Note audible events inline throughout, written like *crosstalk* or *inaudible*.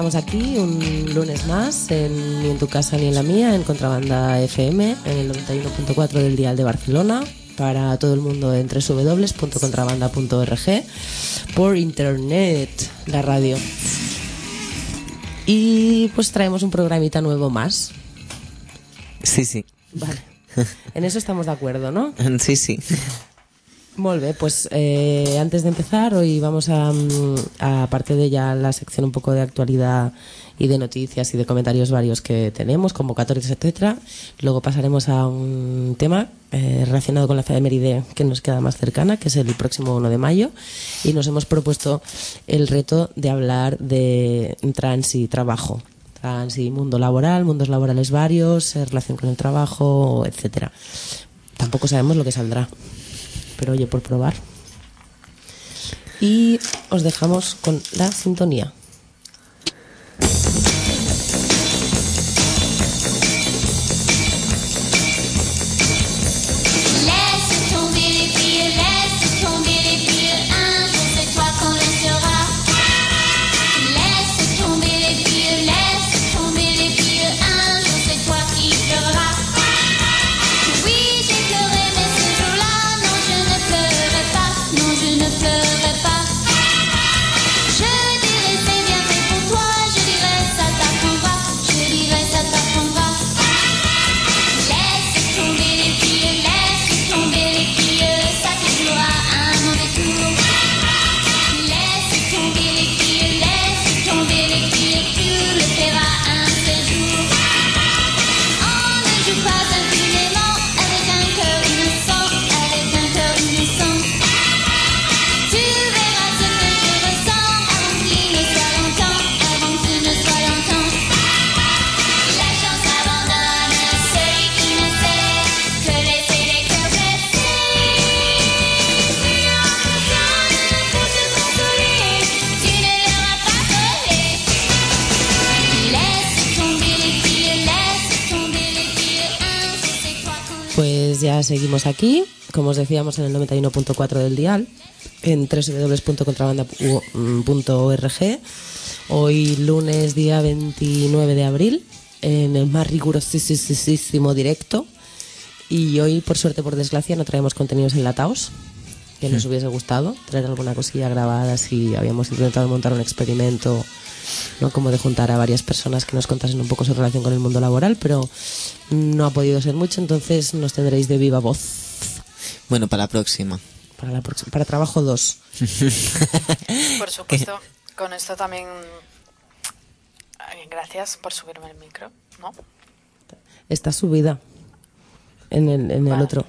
Estamos aquí un lunes más, en, ni en tu casa ni en la mía, en Contrabanda FM, en el 91.4 del Dial de Barcelona, para todo el mundo en www.contrabanda.org, por internet, la radio. Y pues traemos un programita nuevo más. Sí, sí. Vale. En eso estamos de acuerdo, ¿no? Sí, sí. *laughs* Molt bé, pues eh, antes de empezar, hoy vamos a, mm, a, de ya la sección un poco de actualidad y de noticias y de comentarios varios que tenemos, convocatorias, etcétera. Luego pasaremos a un tema eh, relacionado con la efeméride que nos queda más cercana, que es el próximo 1 de mayo. Y nos hemos propuesto el reto de hablar de trans y trabajo. Trans y mundo laboral, mundos laborales varios, eh, relación con el trabajo, etcétera. Tampoco sabemos lo que saldrá pero oye, por probar. Y os dejamos con la sintonía. Seguimos aquí, como os decíamos, en el 91.4 del dial, en www.contrabanda.org. Hoy lunes, día 29 de abril, en el más rigurosísimo directo. Y hoy, por suerte, por desgracia, no traemos contenidos enlatados, que nos hubiese gustado traer alguna cosilla grabada si habíamos intentado montar un experimento ¿no? como de juntar a varias personas que nos contasen un poco su relación con el mundo laboral, pero no ha podido ser mucho, entonces nos tendréis de viva voz. Bueno, para la próxima. Para, la próxima, para trabajo 2. *laughs* por supuesto, *laughs* con esto también. Gracias por subirme el micro, ¿no? Está subida en el, en el otro.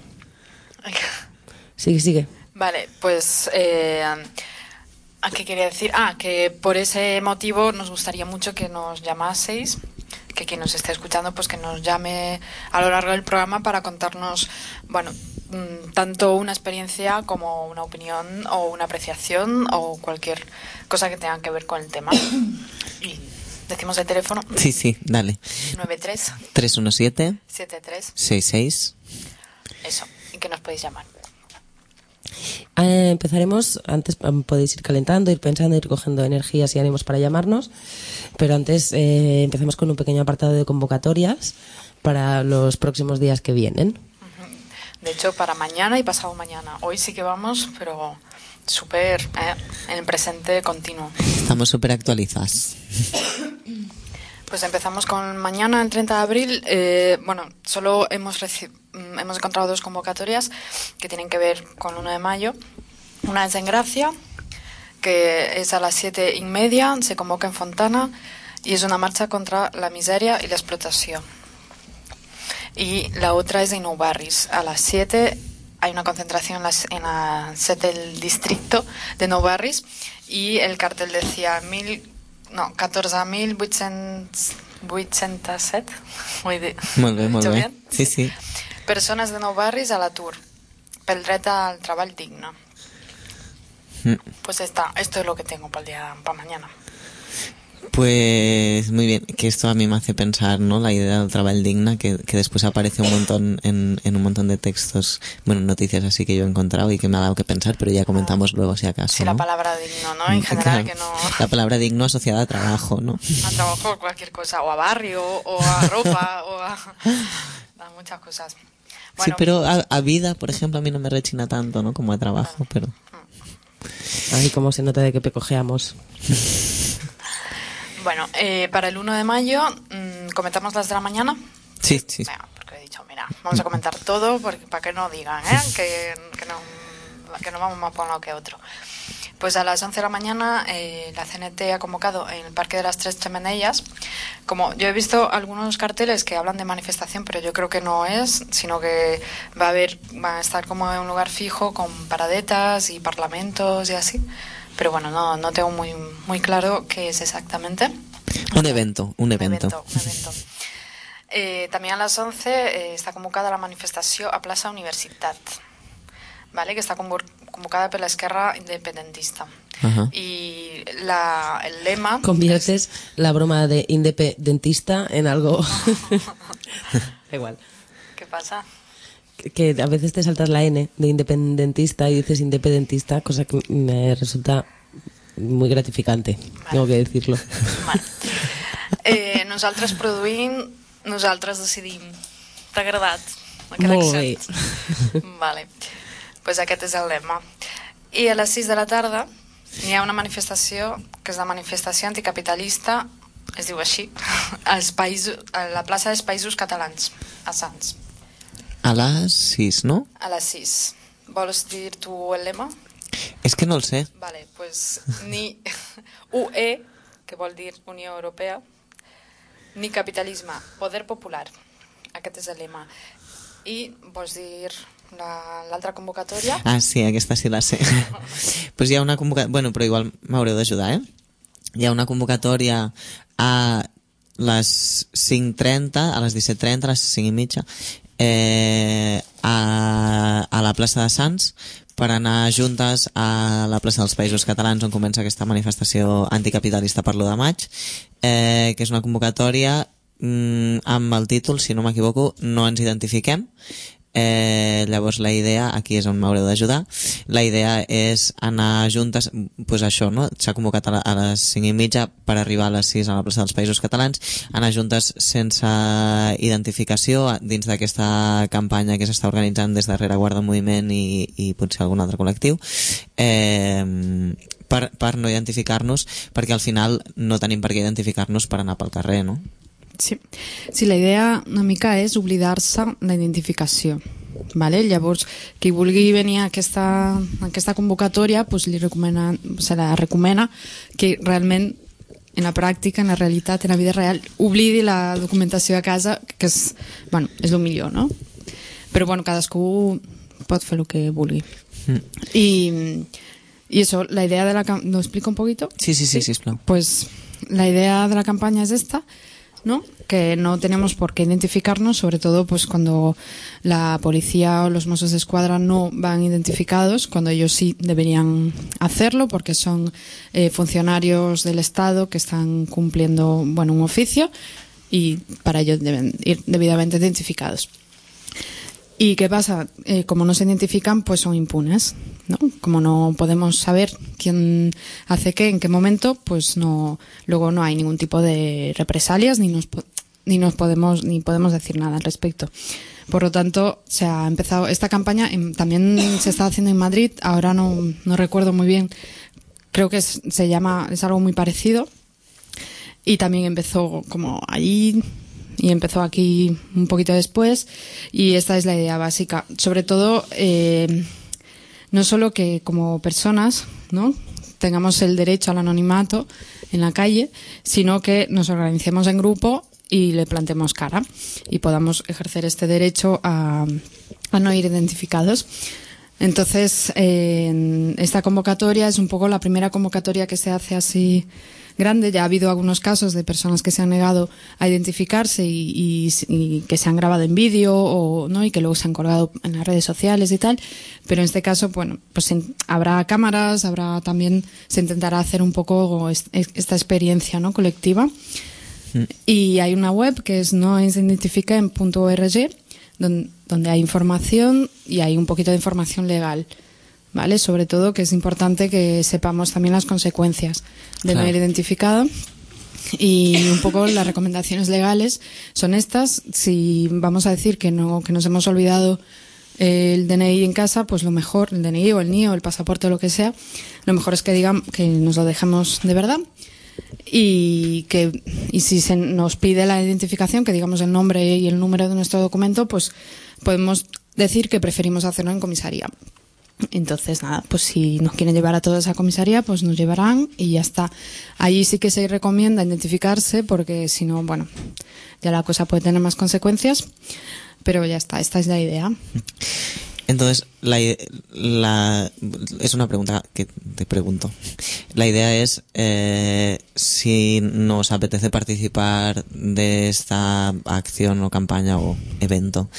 Sigue, sigue. Vale, pues. Eh, ¿A qué quería decir? Ah, que por ese motivo nos gustaría mucho que nos llamaseis, que quien nos esté escuchando, pues que nos llame a lo largo del programa para contarnos, bueno, tanto una experiencia como una opinión o una apreciación o cualquier cosa que tenga que ver con el tema. *coughs* Y decimos el teléfono. Sí, sí, dale. 93 317 73 66. Eso, y que nos podéis llamar. Eh, empezaremos, antes podéis ir calentando, ir pensando, ir cogiendo energías y ánimos para llamarnos, pero antes eh, empezamos con un pequeño apartado de convocatorias para los próximos días que vienen. De hecho, para mañana y pasado mañana. Hoy sí que vamos, pero súper eh, en el presente continuo. Estamos súper actualizadas. Pues empezamos con mañana, el 30 de abril. Eh, bueno, solo hemos, hemos encontrado dos convocatorias que tienen que ver con 1 de mayo. Una es en Gracia, que es a las siete y media, se convoca en Fontana y es una marcha contra la miseria y la explotación. Y la otra es en Ubarris, a las 7 hay una concentración en la, en la sede del distrito de Nou Barris y el cartel decía mil no, 14.807. *laughs* Muy bé, molt bé, molt bé. Sí, sí. Persones de nou barris a l'atur pel dret al treball digne. Mm. Pues está, esto es lo que tengo para el día, para mañana. Pues muy bien, que esto a mí me hace pensar, ¿no? La idea del trabajo digna, que, que después aparece un montón en, en, un montón de textos, bueno, noticias así que yo he encontrado y que me ha dado que pensar, pero ya comentamos luego si acaso. Sí, la palabra digno, ¿no? En general que no. La palabra digno asociada a trabajo, ¿no? A trabajo, cualquier cosa, o a barrio, o a ropa, o a, *laughs* a muchas cosas. Sí, pero a, vida, por ejemplo, a mí no me rechina tanto, ¿no? Como a trabajo, pero. Ahí como se nota de que pecojeamos. *laughs* Bueno, eh, para el 1 de mayo, mmm, ¿comentamos las de la mañana? Sí, sí. Venga, porque he dicho, mira, vamos a comentar todo porque, para que no digan ¿eh? *laughs* que, que, no, que no vamos más por un lado que otro. Pues a las 11 de la mañana eh, la CNT ha convocado en el Parque de las Tres Chimenellas. Como yo he visto algunos carteles que hablan de manifestación, pero yo creo que no es, sino que va a haber, va a estar como en un lugar fijo con paradetas y parlamentos y así pero bueno, no, no tengo muy, muy claro qué es exactamente. Un evento, un evento. Un evento, *laughs* Eh, también a las 11 eh, está convocada la manifestación a Plaza Universitat, ¿vale? que está convocada por la izquierda independentista. Ajá. Y la, el lema... Conviertes la broma de independentista en algo... *laughs* Igual. ¿Qué pasa? que a veces te saltas la N de independentista y dices independentista, cosa que me resulta muy gratificante, vale. tengo que decirlo. Vale. Eh, nosaltres produïm, nosaltres decidim. T'ha agradat? Molt bé. Vale. Pues aquest és el lema. I a les 6 de la tarda hi ha una manifestació que és la manifestació anticapitalista es diu així, *laughs* als països, a la plaça dels Països Catalans, a Sants. A las 6, ¿no? A las 6. ¿Vols dir tu el lema? Es que no el sé. Vale, pues ni *laughs* UE, que vol dir Unió Europea, ni capitalisme, poder popular. Aquest és el lema. I vols dir l'altra la, convocatòria? Ah, sí, aquesta sí la sé. *laughs* pues hi ha una convocatòria... Bueno, però igual m'haureu d'ajudar, eh? Hi ha una convocatòria a les 5.30, a les 17.30, a les 5 i mitja, eh, a, a la plaça de Sants per anar juntes a la plaça dels Països Catalans on comença aquesta manifestació anticapitalista per l'1 de maig, eh, que és una convocatòria mm, amb el títol, si no m'equivoco, No ens identifiquem, Eh, llavors la idea, aquí és on m'haureu d'ajudar, la idea és anar juntes, pues això, no? S'ha convocat a, la, a les 5 i mitja per arribar a les 6 a la plaça dels Països Catalans, anar juntes sense identificació dins d'aquesta campanya que s'està organitzant des darrere Guarda Moviment i, i potser algun altre col·lectiu, eh, per, per no identificar-nos, perquè al final no tenim per què identificar-nos per anar pel carrer, no? Sí. sí, la idea una mica és oblidar-se la identificació. Vale? Llavors, qui vulgui venir a aquesta, a aquesta convocatòria pues, li recomana, se la recomana que realment en la pràctica, en la realitat, en la vida real, oblidi la documentació a casa, que és, bueno, és el millor, no? Però bueno, cadascú pot fer el que vulgui. Mm. I, y eso, la idea de la... ¿Lo explico un poquito? Sí, sí, sí, sí, sí Pues la idea de la campaña es esta, ¿no? que no tenemos por qué identificarnos, sobre todo pues cuando la policía o los mozos de escuadra no van identificados, cuando ellos sí deberían hacerlo porque son eh, funcionarios del Estado que están cumpliendo bueno un oficio y para ello deben ir debidamente identificados. ¿Y qué pasa? Eh, como no se identifican, pues son impunes. ¿no? Como no podemos saber quién hace qué, en qué momento, pues no, luego no hay ningún tipo de represalias ni nos, ni nos podemos, ni podemos decir nada al respecto. Por lo tanto, se ha empezado esta campaña, también se está haciendo en Madrid, ahora no, no recuerdo muy bien, creo que es, se llama, es algo muy parecido. Y también empezó como allí, y empezó aquí un poquito después y esta es la idea básica. Sobre todo, eh, no solo que como personas ¿no? tengamos el derecho al anonimato en la calle, sino que nos organicemos en grupo y le plantemos cara y podamos ejercer este derecho a, a no ir identificados. Entonces, eh, esta convocatoria es un poco la primera convocatoria que se hace así grande. Ya ha habido algunos casos de personas que se han negado a identificarse y, y- y que se han grabado en vídeo o no y que luego se han colgado en las redes sociales y tal. Pero en este caso, bueno, pues en- habrá cámaras, habrá también se intentará hacer un poco es- es- esta experiencia, ¿no? Colectiva. Y hay una web que es noinsidentifiquen.org donde, donde hay información y hay un poquito de información legal. ¿Vale? Sobre todo que es importante que sepamos también las consecuencias de no ir identificado. Y un poco las recomendaciones legales son estas. Si vamos a decir que no, que nos hemos olvidado el DNI en casa, pues lo mejor, el DNI o el NIO, el pasaporte o lo que sea, lo mejor es que digan que nos lo dejemos de verdad y que y si se nos pide la identificación, que digamos el nombre y el número de nuestro documento, pues podemos decir que preferimos hacerlo en comisaría. Entonces, nada, pues si nos quieren llevar a toda esa comisaría, pues nos llevarán y ya está. Allí sí que se recomienda identificarse porque si no, bueno, ya la cosa puede tener más consecuencias. Pero ya está, esta es la idea. Entonces, la, es una pregunta que te pregunto. La idea es eh, si nos apetece participar de esta acción o campaña o evento.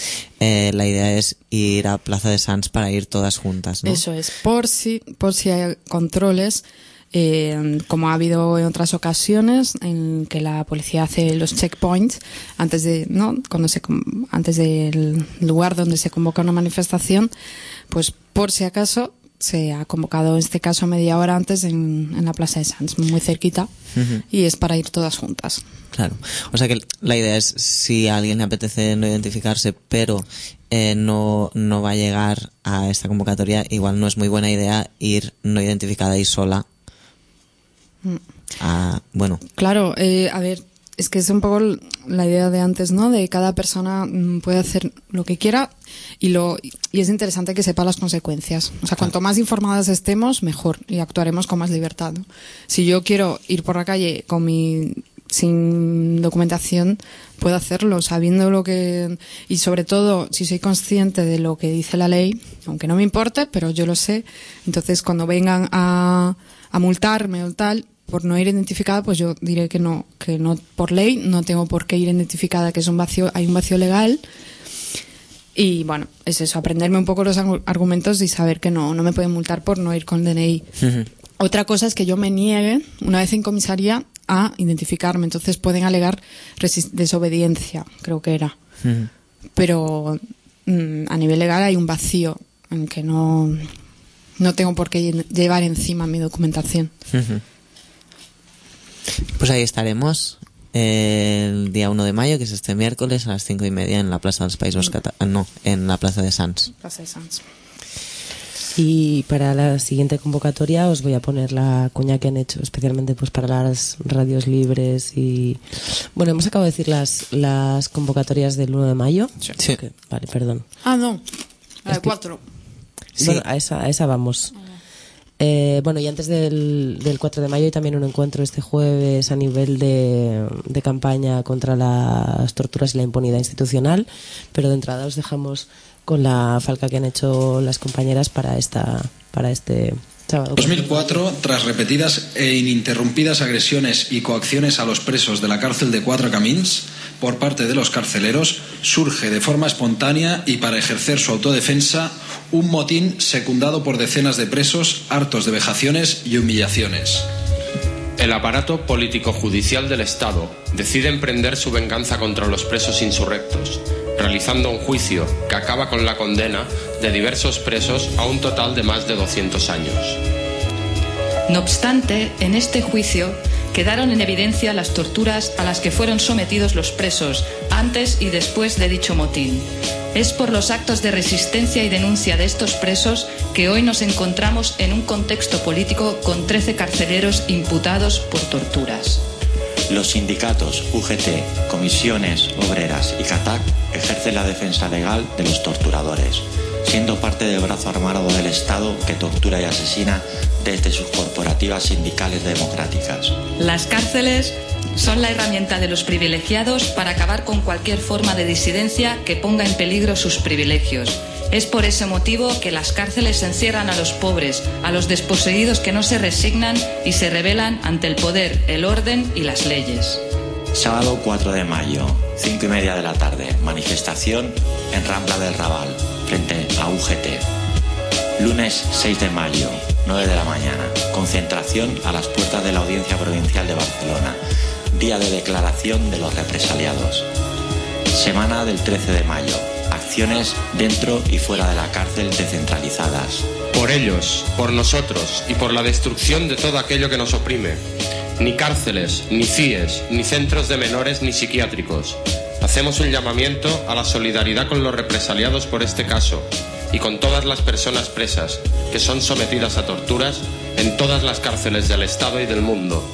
eh, la idea es ir a Plaza de Sans para ir todas juntas. Eso es, por si, por si hay controles, eh, como ha habido en otras ocasiones en que la policía hace los checkpoints antes de, ¿no? Cuando se, antes del lugar donde se convoca una manifestación, pues por si acaso se ha convocado este caso media hora antes en, en la Plaza de Sanz, muy cerquita, y es para ir todas juntas. Claro. O sea que la idea es si a alguien le apetece no identificarse, pero eh, no, no va a llegar a esta convocatoria, igual no es muy buena idea ir no identificada y sola. A, bueno, Claro, eh, a ver, es que es un poco la idea de antes, ¿no? De cada persona mm, puede hacer lo que quiera y lo y es interesante que sepa las consecuencias. O sea, cuanto más informadas estemos, mejor y actuaremos con más libertad. ¿no? Si yo quiero ir por la calle con mi sin documentación, puedo hacerlo sabiendo lo que y sobre todo si soy consciente de lo que dice la ley, aunque no me importe, pero yo lo sé. Entonces, cuando vengan a a multarme o tal por no ir identificada, pues yo diré que no, que no por ley no tengo por qué ir identificada, que es un vacío, hay un vacío legal. Y bueno, es eso, aprenderme un poco los argu- argumentos y saber que no, no me pueden multar por no ir con DNI. Otra cosa es que yo me niegue, una vez en comisaría, a identificarme. Entonces pueden alegar desobediencia, creo que era. Pero mm, a nivel legal hay un vacío en que no, no tengo por qué lle- llevar encima mi documentación. Pues ahí estaremos el día 1 de mayo, que es este miércoles a las 5 y media en la Plaza de los Países Catalans. No, en la Plaza de Sans. Plaza de Sanz. Y para la siguiente convocatoria os voy a poner la cuña que han hecho especialmente pues para las radios libres y bueno hemos acabado de decir las las convocatorias del 1 de mayo Sí. Ok, vale perdón Ah, no. La de que- cuatro. Sí. Bueno, a esa, a esa vamos. Eh, bueno, y antes del, del 4 de mayo hay también un encuentro este jueves a nivel de, campaña contra las torturas y la impunidad institucional, pero de entrada os dejamos con la falca que han hecho las compañeras para esta para este sábado. 2004, tras repetidas e ininterrumpidas agresiones y coacciones a los presos de la cárcel de Cuatro Camins por parte de los carceleros, surge de forma espontánea y para ejercer su autodefensa un motín secundado por decenas de presos hartos de vejaciones y humillaciones. El aparato político-judicial del Estado decide emprender su venganza contra los presos insurrectos, realizando un juicio que acaba con la condena de diversos presos a un total de más de 200 años. No obstante, en este juicio quedaron en evidencia las torturas a las que fueron sometidos los presos antes y después de dicho motín. Es por los actos de resistencia y denuncia de estos presos que hoy nos encontramos en un contexto político con 13 carceleros imputados por torturas. Los sindicatos UGT, comisiones obreras y CATAC ejercen la defensa legal de los torturadores, siendo parte del brazo armado del Estado que tortura y asesina desde sus corporativas sindicales democráticas. Las cárceles son la herramienta de los privilegiados para acabar con cualquier forma de disidencia que ponga en peligro sus privilegios Es por ese motivo que las cárceles encierran a los pobres, a los desposeídos que no se resignan y se rebelan ante el poder, el orden y las leyes. Sábado 4 de mayo, 5 y media de la tarde, manifestación en Rambla del Raval, frente a UGT. Lunes 6 de mayo, 9 de la mañana, concentración a las puertas de la Audiencia Provincial de Barcelona, día de declaración de los represaliados. Semana del 13 de mayo, acciones dentro y fuera de la cárcel descentralizadas. Por ellos, por nosotros y por la destrucción de todo aquello que nos oprime. Ni cárceles, ni CIES, ni centros de menores, ni psiquiátricos. Hacemos un llamamiento a la solidaridad con los represaliados por este caso y con todas las personas presas que son sometidas a torturas en todas las cárceles del Estado y del mundo.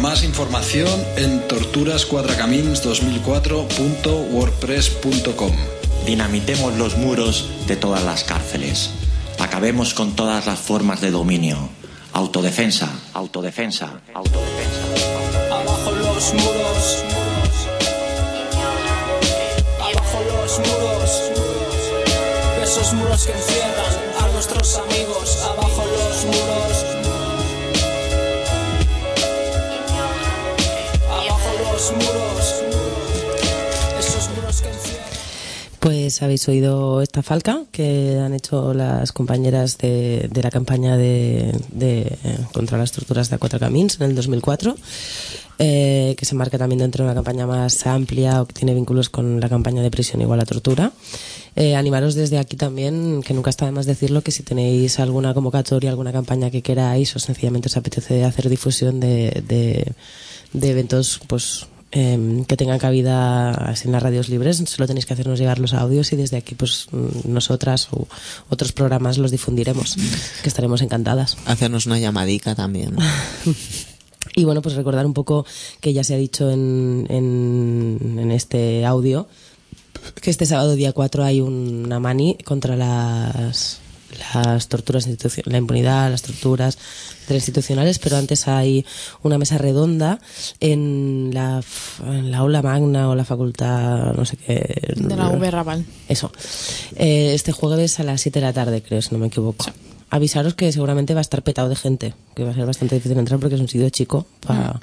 Más información en torturascuadracamins2004.wordpress.com. Dinamitemos los muros de todas las cárceles. Acabemos con todas las formas de dominio. Autodefensa, autodefensa, autodefensa. Abajo los muros. Los muros. Esos muros que encierran a nuestros amigos. Abajo los muros. Abajo los muros. Esos muros que encierran. Pues habéis oído esta falca que han hecho las compañeras de, de la campaña de, de, eh, contra las torturas de Cuatro Camins en el 2004, eh, que se marca también dentro de una campaña más amplia o que tiene vínculos con la campaña de prisión igual a tortura. Eh, animaros desde aquí también, que nunca está de más decirlo, que si tenéis alguna convocatoria, alguna campaña que queráis o sencillamente os apetece hacer difusión de, de, de eventos, pues eh, que tengan cabida en las radios libres, solo tenéis que hacernos llegar los audios y desde aquí pues nosotras o otros programas los difundiremos, que estaremos encantadas. Hacernos una llamadica también. *laughs* Y bueno, pues recordar un poco que ya se ha dicho en, en, en este audio que este sábado día 4 hay una mani contra las las torturas la impunidad, las torturas interinstitucionales, pero antes hay una mesa redonda en la, en la aula magna o la facultad, no sé qué. De la V Raval. Eso. Eh, este jueves a las 7 de la tarde, creo, si no me equivoco. Avisaros que seguramente va a estar petado de gente, que va a ser bastante difícil entrar porque es un sitio chico para,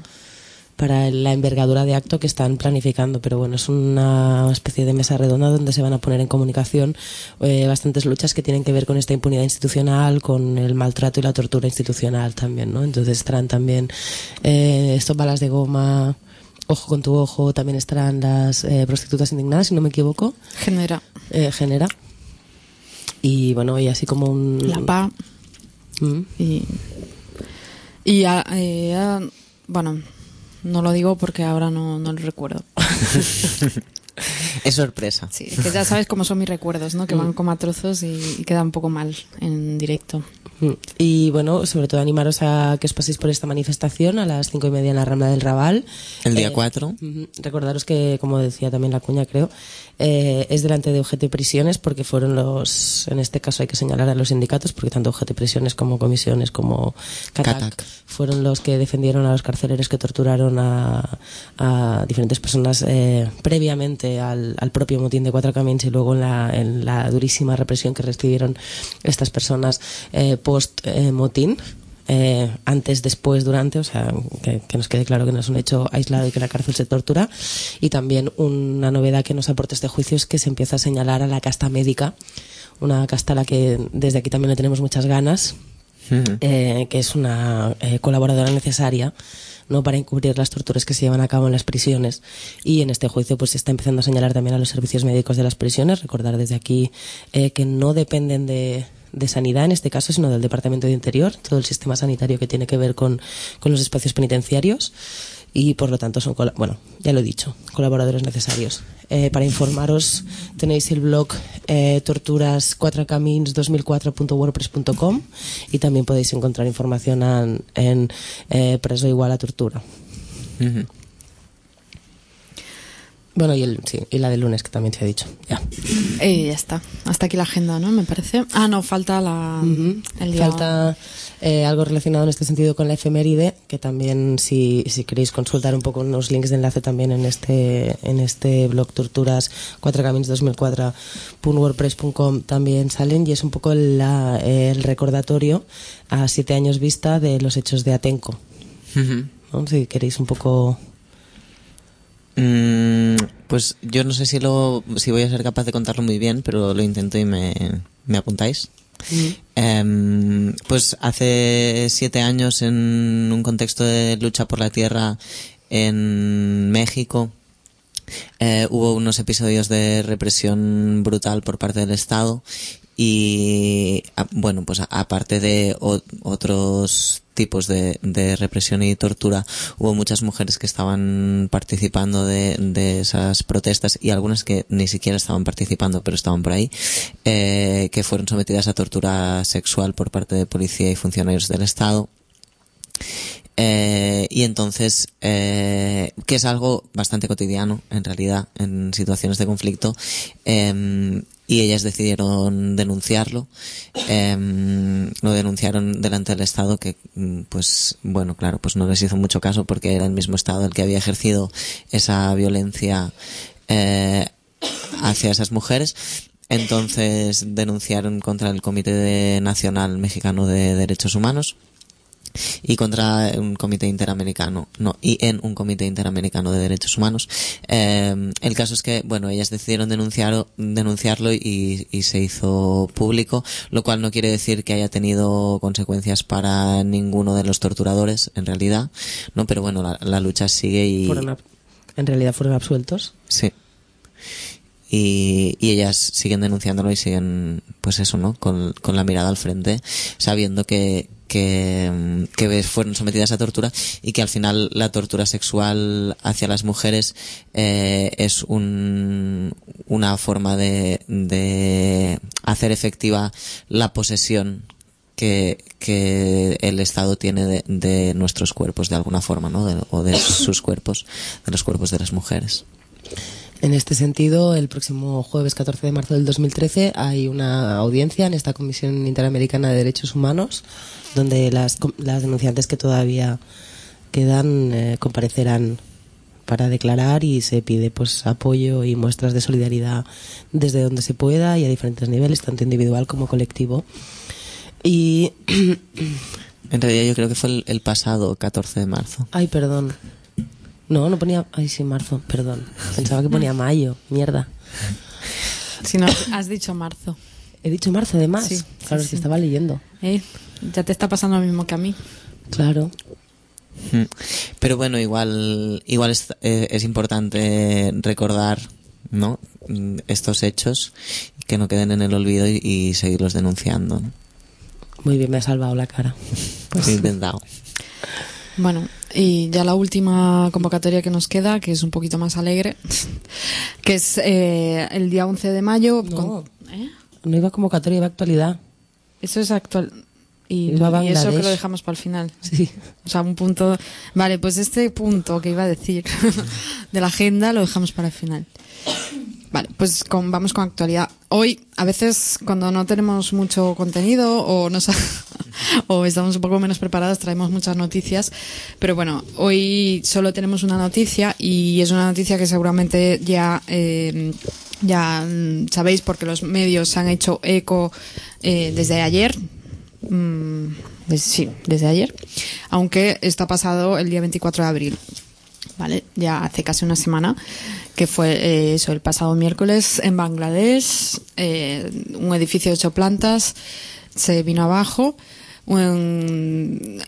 para la envergadura de acto que están planificando. Pero bueno, es una especie de mesa redonda donde se van a poner en comunicación eh, bastantes luchas que tienen que ver con esta impunidad institucional, con el maltrato y la tortura institucional también, ¿no? Entonces estarán también eh, estos balas de goma. Ojo con tu ojo, también estarán las eh, prostitutas indignadas, si no me equivoco Genera. eh, genera. Y bueno, y así como un. La PA. Mm. Y, y ah, eh, bueno, no lo digo porque ahora no, no lo recuerdo. *laughs* Es sorpresa. Sí, es que ya sabes cómo son mis recuerdos, ¿no? Que van como a trozos y, y queda un poco mal en directo. Mm. Y bueno, sobre todo animaros a que os paséis por esta manifestación a las cinco y media en la Rambla del Raval. El día Eh, 4. Ujú. Recordaros que, como decía también la cuña, creo, eh, es delante de UGT Prisiones porque fueron los, en este caso hay que señalar a los sindicatos porque tanto UGT Prisiones como comisiones como CATAC, CATAC. fueron los que defendieron a los carceleros que torturaron a, a diferentes personas eh, previamente al, al propio motín de Cuatro Camins y luego en la, en la durísima represión que recibieron estas personas eh, post eh, motín. Eh, antes, después, durante, o sea, que, que nos quede claro que no es un hecho aislado y que la cárcel se tortura. Y también una novedad que nos aporta este juicio es que se empieza a señalar a la casta médica, una casta a la que desde aquí también le tenemos muchas ganas, eh, que es una eh, colaboradora necesaria no para encubrir las torturas que se llevan a cabo en las prisiones. Y en este juicio pues se está empezando a señalar también a los servicios médicos de las prisiones. Recordar desde aquí eh, que no dependen de de sanidad en este caso, sino del Departamento de Interior, todo el sistema sanitario que tiene que ver con, con los espacios penitenciarios y por lo tanto son, bueno, ya lo he dicho, colaboradores necesarios. Eh, para informaros tenéis el blog eh, torturas4camins2004.wordpress.com y también podéis encontrar información en, en eh, Preso Igual a Tortura. Bueno, y, el, sí, y la del lunes, que también se ha dicho. Ya. Y ya está. Hasta aquí la agenda, ¿no? Me parece. Ah, no, falta la, el día. Falta eh, algo relacionado en este sentido con la efeméride, que también si, si queréis consultar un poco unos links de enlace también en este en este blog torturas 4 caminos 2004.wordpress.com también salen y es un poco la- el recordatorio a siete años vista de los hechos de Atenco. ¿no? Si queréis un poco... Mm, pues yo no sé si lo si voy a ser capaz de contarlo muy bien, pero lo intento y me, me apuntáis. Em, pues hace siete años en un contexto de lucha por la tierra en México eh, hubo unos episodios de represión brutal por parte del Estado y a- bueno pues aparte de otros tipos de, represión y tortura. Hubo muchas mujeres que estaban participando de, de esas protestas y algunas que ni siquiera estaban participando pero estaban por ahí eh, que fueron sometidas a tortura sexual por parte de policía y funcionarios del Estado. Eh, y entonces, eh, que es algo bastante cotidiano, en realidad, en situaciones de conflicto, em, y ellas decidieron denunciarlo, em, lo denunciaron delante del Estado, que, mm, pues, bueno, claro, pues no les hizo mucho caso porque era el mismo Estado el que había ejercido esa violencia eh, hacia esas mujeres. Entonces denunciaron contra el Comité Nacional Mexicano de Derechos Humanos y contra un comité interamericano, no, y en un comité interamericano de derechos humanos. Eh, el caso es que, bueno, ellas decidieron denunciar, denunciarlo y, y se hizo público, lo cual no quiere decir que haya tenido consecuencias para ninguno de los torturadores, en realidad, no, pero bueno, la, la lucha sigue y, Fueron en realidad fueron absueltos. Sí. Y, y ellas siguen denunciándolo y siguen, pues eso, ¿no? Con, con la mirada al frente, sabiendo que, que, fueron sometidas a tortura y que al final la tortura sexual hacia las mujeres eh, es un, una forma de, hacer efectiva la posesión que, el Estado tiene de, de nuestros cuerpos de alguna forma, ¿no? De- o de sus cuerpos, de los cuerpos de las mujeres. En este sentido, el próximo jueves 14 de marzo del 2013 hay una audiencia en esta Comisión Interamericana de Derechos Humanos donde las, com- las denunciantes que todavía quedan eh, comparecerán para declarar y se pide pues apoyo y muestras de solidaridad desde donde se pueda y a diferentes niveles, tanto individual como colectivo. Y En realidad yo creo que fue el, el pasado 14 de marzo. Ay, perdón. No, no ponía. Ay, sí, marzo, perdón. Pensaba que ponía *laughs* mayo. Mierda. Si no, has dicho marzo. He dicho marzo, además. Sí, sí, claro, sí. estaba leyendo. ¿Eh? Ya te está pasando lo mismo que a mí. Claro. Mm. Pero bueno, igual, igual es, eh, es importante recordar, ¿no? Estos hechos que no queden en el olvido y, y seguirlos denunciando. ¿no? Muy bien, me ha salvado la cara. He intentado. Bueno, y ya la última convocatoria que nos queda, que es un poquito más alegre, *laughs* que es eh, el día 11 de mayo. No. con- ¿Eh? No iba convocatoria, iba actualidad. Eso es actual. Y, eso que lo dejamos para el final. Sí. O sea, un punto. Vale, pues este punto que iba a decir *laughs* de la agenda lo dejamos para el final. Vale, pues con- vamos con actualidad. Hoy, a veces, cuando no tenemos mucho contenido o, nos *laughs* o estamos un poco menos preparadas, traemos muchas noticias. Pero bueno, hoy solo tenemos una noticia y es una noticia que seguramente ya, eh, ya mm, sabéis porque los medios se han hecho eco eh, desde ayer. Mm, des- sí, desde ayer. Aunque está pasado el día 24 de abril. ¿vale? Ya hace casi una semana, que fue eh, eso, el pasado miércoles en Bangladesh, eh, un edificio de ocho plantas se vino abajo. Un-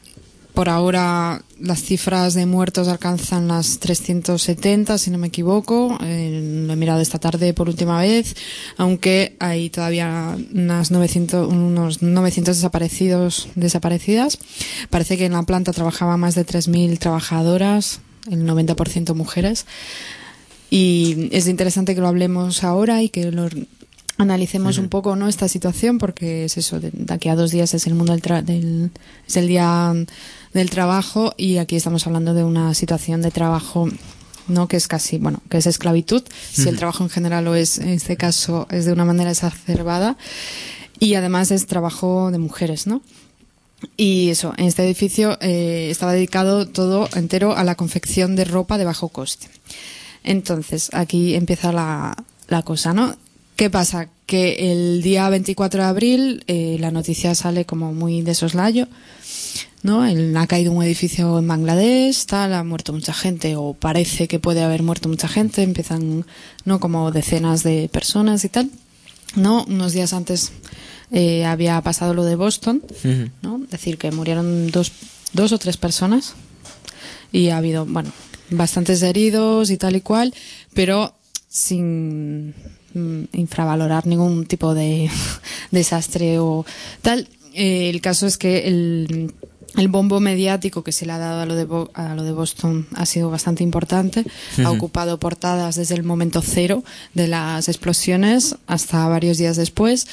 por ahora las cifras de muertos alcanzan las 370, si no me equivoco. Eh, lo he mirado esta tarde por última vez, aunque hay todavía unas 900, unos 900 desaparecidos, desaparecidas. Parece que en la planta trabajaban más de 3.000 trabajadoras, el 90% mujeres. Y es interesante que lo hablemos ahora y que lo analicemos un poco no esta situación porque es eso de, de aquí a dos días es el mundo del, tra- del es el día del trabajo y aquí estamos hablando de una situación de trabajo ¿no? Que es casi, bueno, que es esclavitud. Si el trabajo en general lo es, en este caso es de una manera exacerbada. Y además es trabajo de mujeres, ¿no? Y eso, en este edificio eh, estaba dedicado todo entero a la confección de ropa de bajo coste. Entonces, aquí empieza la, la cosa, ¿no? ¿Qué pasa? Que el día 24 de abril eh, la noticia sale como muy de soslayo, ¿no? El- ha caído un edificio en Bangladesh, tal, ha muerto mucha gente, o parece que puede haber muerto mucha gente, empiezan, ¿no? Como decenas de personas y tal. ¿No? Unos días antes eh, había pasado lo de Boston. ¿no? Es decir, que murieron dos, dos o tres personas y ha habido, bueno, bastantes heridos y tal y cual, pero sin mm, infravalorar ningún tipo de *laughs* desastre o tal. Eh, el caso es que el, el bombo mediático que se le ha dado a lo de, Bo- a lo de Boston ha sido bastante importante. Ha ocupado portadas desde el momento cero de las explosiones hasta varios días después.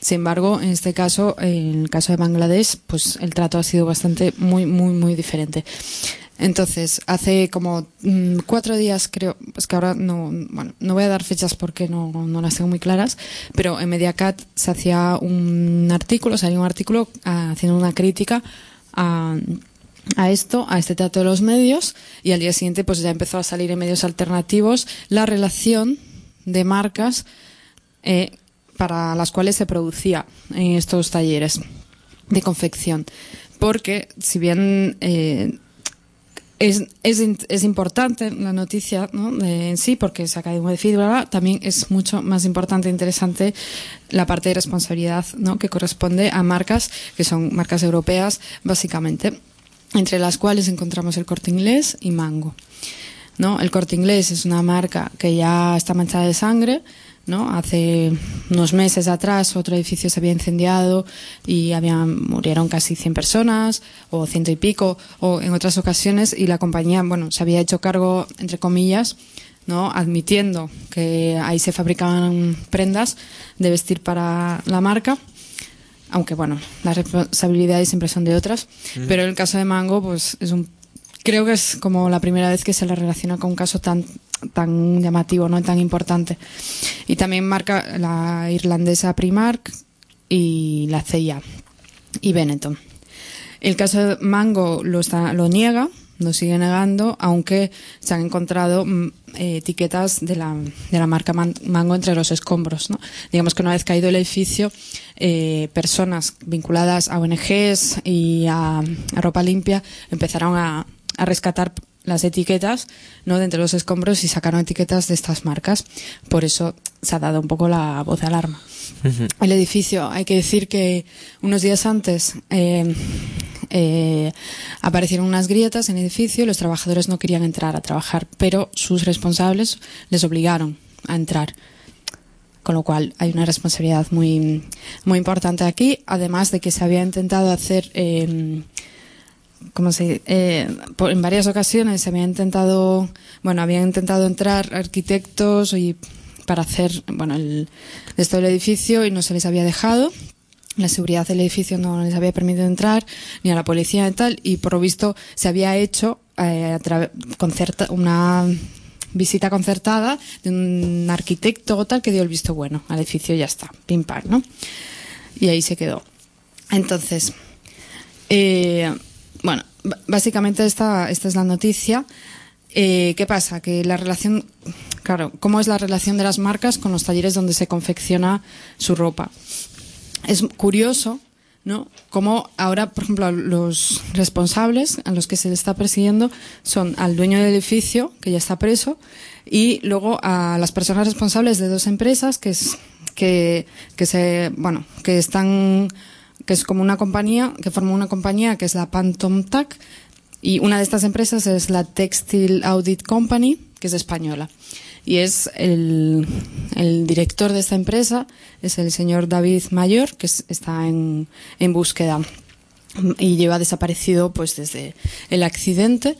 Sin embargo, en este caso, en el caso de Bangladesh, pues el trato ha sido bastante muy, muy, muy diferente. Entonces, hace como mm, cuatro días, creo, pues que ahora no, bueno, no voy a dar fechas porque no, no las tengo muy claras, pero en Mediacat se hacía un artículo, salía un artículo ah, haciendo una crítica a, a esto, a este trato de los medios, y al día siguiente pues ya empezó a salir en medios alternativos la relación de marcas eh, para las cuales se producía en estos talleres de confección. Porque si bien eh, es, es, es importante la noticia ¿no? de- en sí, porque se ha caído un edificio, también es mucho más importante e interesante la parte de responsabilidad ¿no? que corresponde a marcas que son marcas europeas, básicamente, entre las cuales encontramos el corte inglés y Mango. ¿no? El corte inglés es una marca que ya está manchada de sangre. ¿No? Hace unos meses atrás otro edificio se había incendiado y habían, murieron casi 100 personas o ciento y pico o en otras ocasiones y la compañía bueno, se había hecho cargo, entre comillas, ¿no? admitiendo que ahí se fabricaban prendas de vestir para la marca aunque bueno, las responsabilidades siempre son de otras, pero el caso de Mango, pues es un, creo que es como la primera vez que se le relaciona con un caso tan, tan llamativo, no tan importante. Y también marca la irlandesa Primark y la CIA y Benetton. El caso de Mango lo, está, lo niega, lo sigue negando, aunque se han encontrado mm, eh, etiquetas de la, de la marca Man- Mango entre los escombros. ¿no? Digamos que una vez caído el edificio, eh, personas vinculadas a ONGs y a, a ropa limpia empezaron a, a rescatar las etiquetas ¿no? de entre los escombros y sacaron etiquetas de estas marcas. Por eso se ha dado un poco la voz de alarma. El edificio, hay que decir que unos días antes eh, eh, aparecieron unas grietas en el edificio y los trabajadores no querían entrar a trabajar, pero sus responsables les obligaron a entrar. Con lo cual hay una responsabilidad muy, muy importante aquí, además de que se había intentado hacer, eh, ¿cómo se eh, por- en varias ocasiones se había intentado, bueno, habían intentado entrar arquitectos y para hacer, bueno, el, esto del edificio y no se les había dejado. La seguridad del edificio no les había permitido entrar, ni a la policía y tal, y por lo visto se había hecho eh, concerta- una visita concertada de un arquitecto o tal que dio el visto bueno al edificio ya está, pim pam, ¿no? Y ahí se quedó. Entonces, eh, bueno, básicamente esta, esta es la noticia. Eh, ¿Qué pasa? Que la relación, claro, ¿cómo es la relación de las marcas con los talleres donde se confecciona su ropa? Es curioso, ¿no? Como ahora, por ejemplo, los responsables a los que se le está persiguiendo son al dueño del edificio, que ya está preso, y luego a las personas responsables de dos empresas que es que, que se, bueno, que están que es como una compañía, que forma una compañía que es la Phantom Tac, y una de estas empresas es la Textile Audit Company, que es española. Y es el, el director de esta empresa, es el señor David Mayor, que es- está en, en búsqueda y lleva desaparecido pues desde el accidente.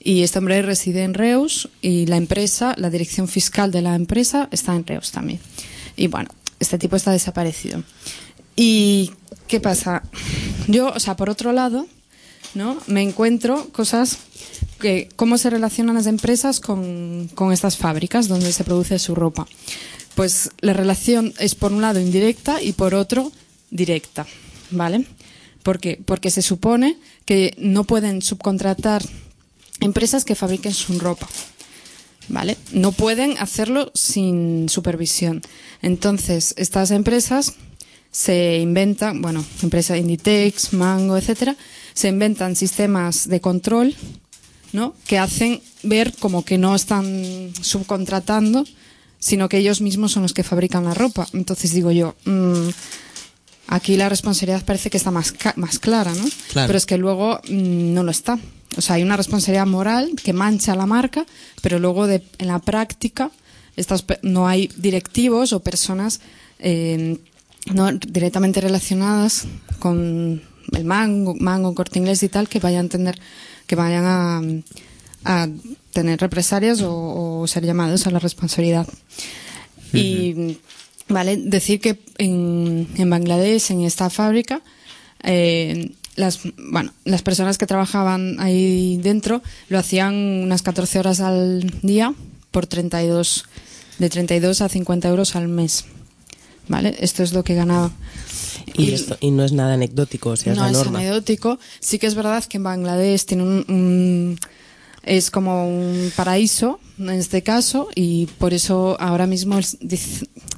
Y este hombre reside en Reus y la empresa, la dirección fiscal de la empresa está en Reus también. Y bueno, este tipo está desaparecido. ¿Y qué pasa? Yo, o sea, por otro lado, ¿no? Me encuentro cosas que, cómo se relacionan las empresas con, con estas fábricas donde se produce su ropa. Pues la relación es por un lado indirecta y por otro directa, ¿vale? ¿Por qué? Porque se supone que no pueden subcontratar empresas que fabriquen su ropa. ¿Vale? No pueden hacerlo sin supervisión. Entonces, estas empresas se inventan, bueno, empresa Inditex, Mango, etcétera, se inventan sistemas de control, ¿no? Que hacen ver como que no están subcontratando, sino que ellos mismos son los que fabrican la ropa. Entonces digo yo, mmm, aquí la responsabilidad parece que está más, más clara, ¿no? Claro. Pero es que luego mmm, no lo está. O sea, hay una responsabilidad moral que mancha la marca, pero luego de, en la práctica estas, no hay directivos o personas eh, no directamente relacionadas con el mango, mango, corte inglés y tal que vayan a tener, que vayan a, a tener represalias o, o, ser llamados a la responsabilidad. Uh -huh. Y vale decir que en, en Bangladesh, en esta fábrica, eh, las, bueno, las personas que trabajaban ahí dentro lo hacían unas 14 horas al día por 32, de 32 a 50 euros al mes. ¿Vale? Esto es lo que ganaba. Y, esto, y no es nada anecdótico, o sea, no es la norma. es anecdótico. Sí que es verdad que en Bangladesh tiene un, un, es como un paraíso en este caso y por eso ahora mismo es,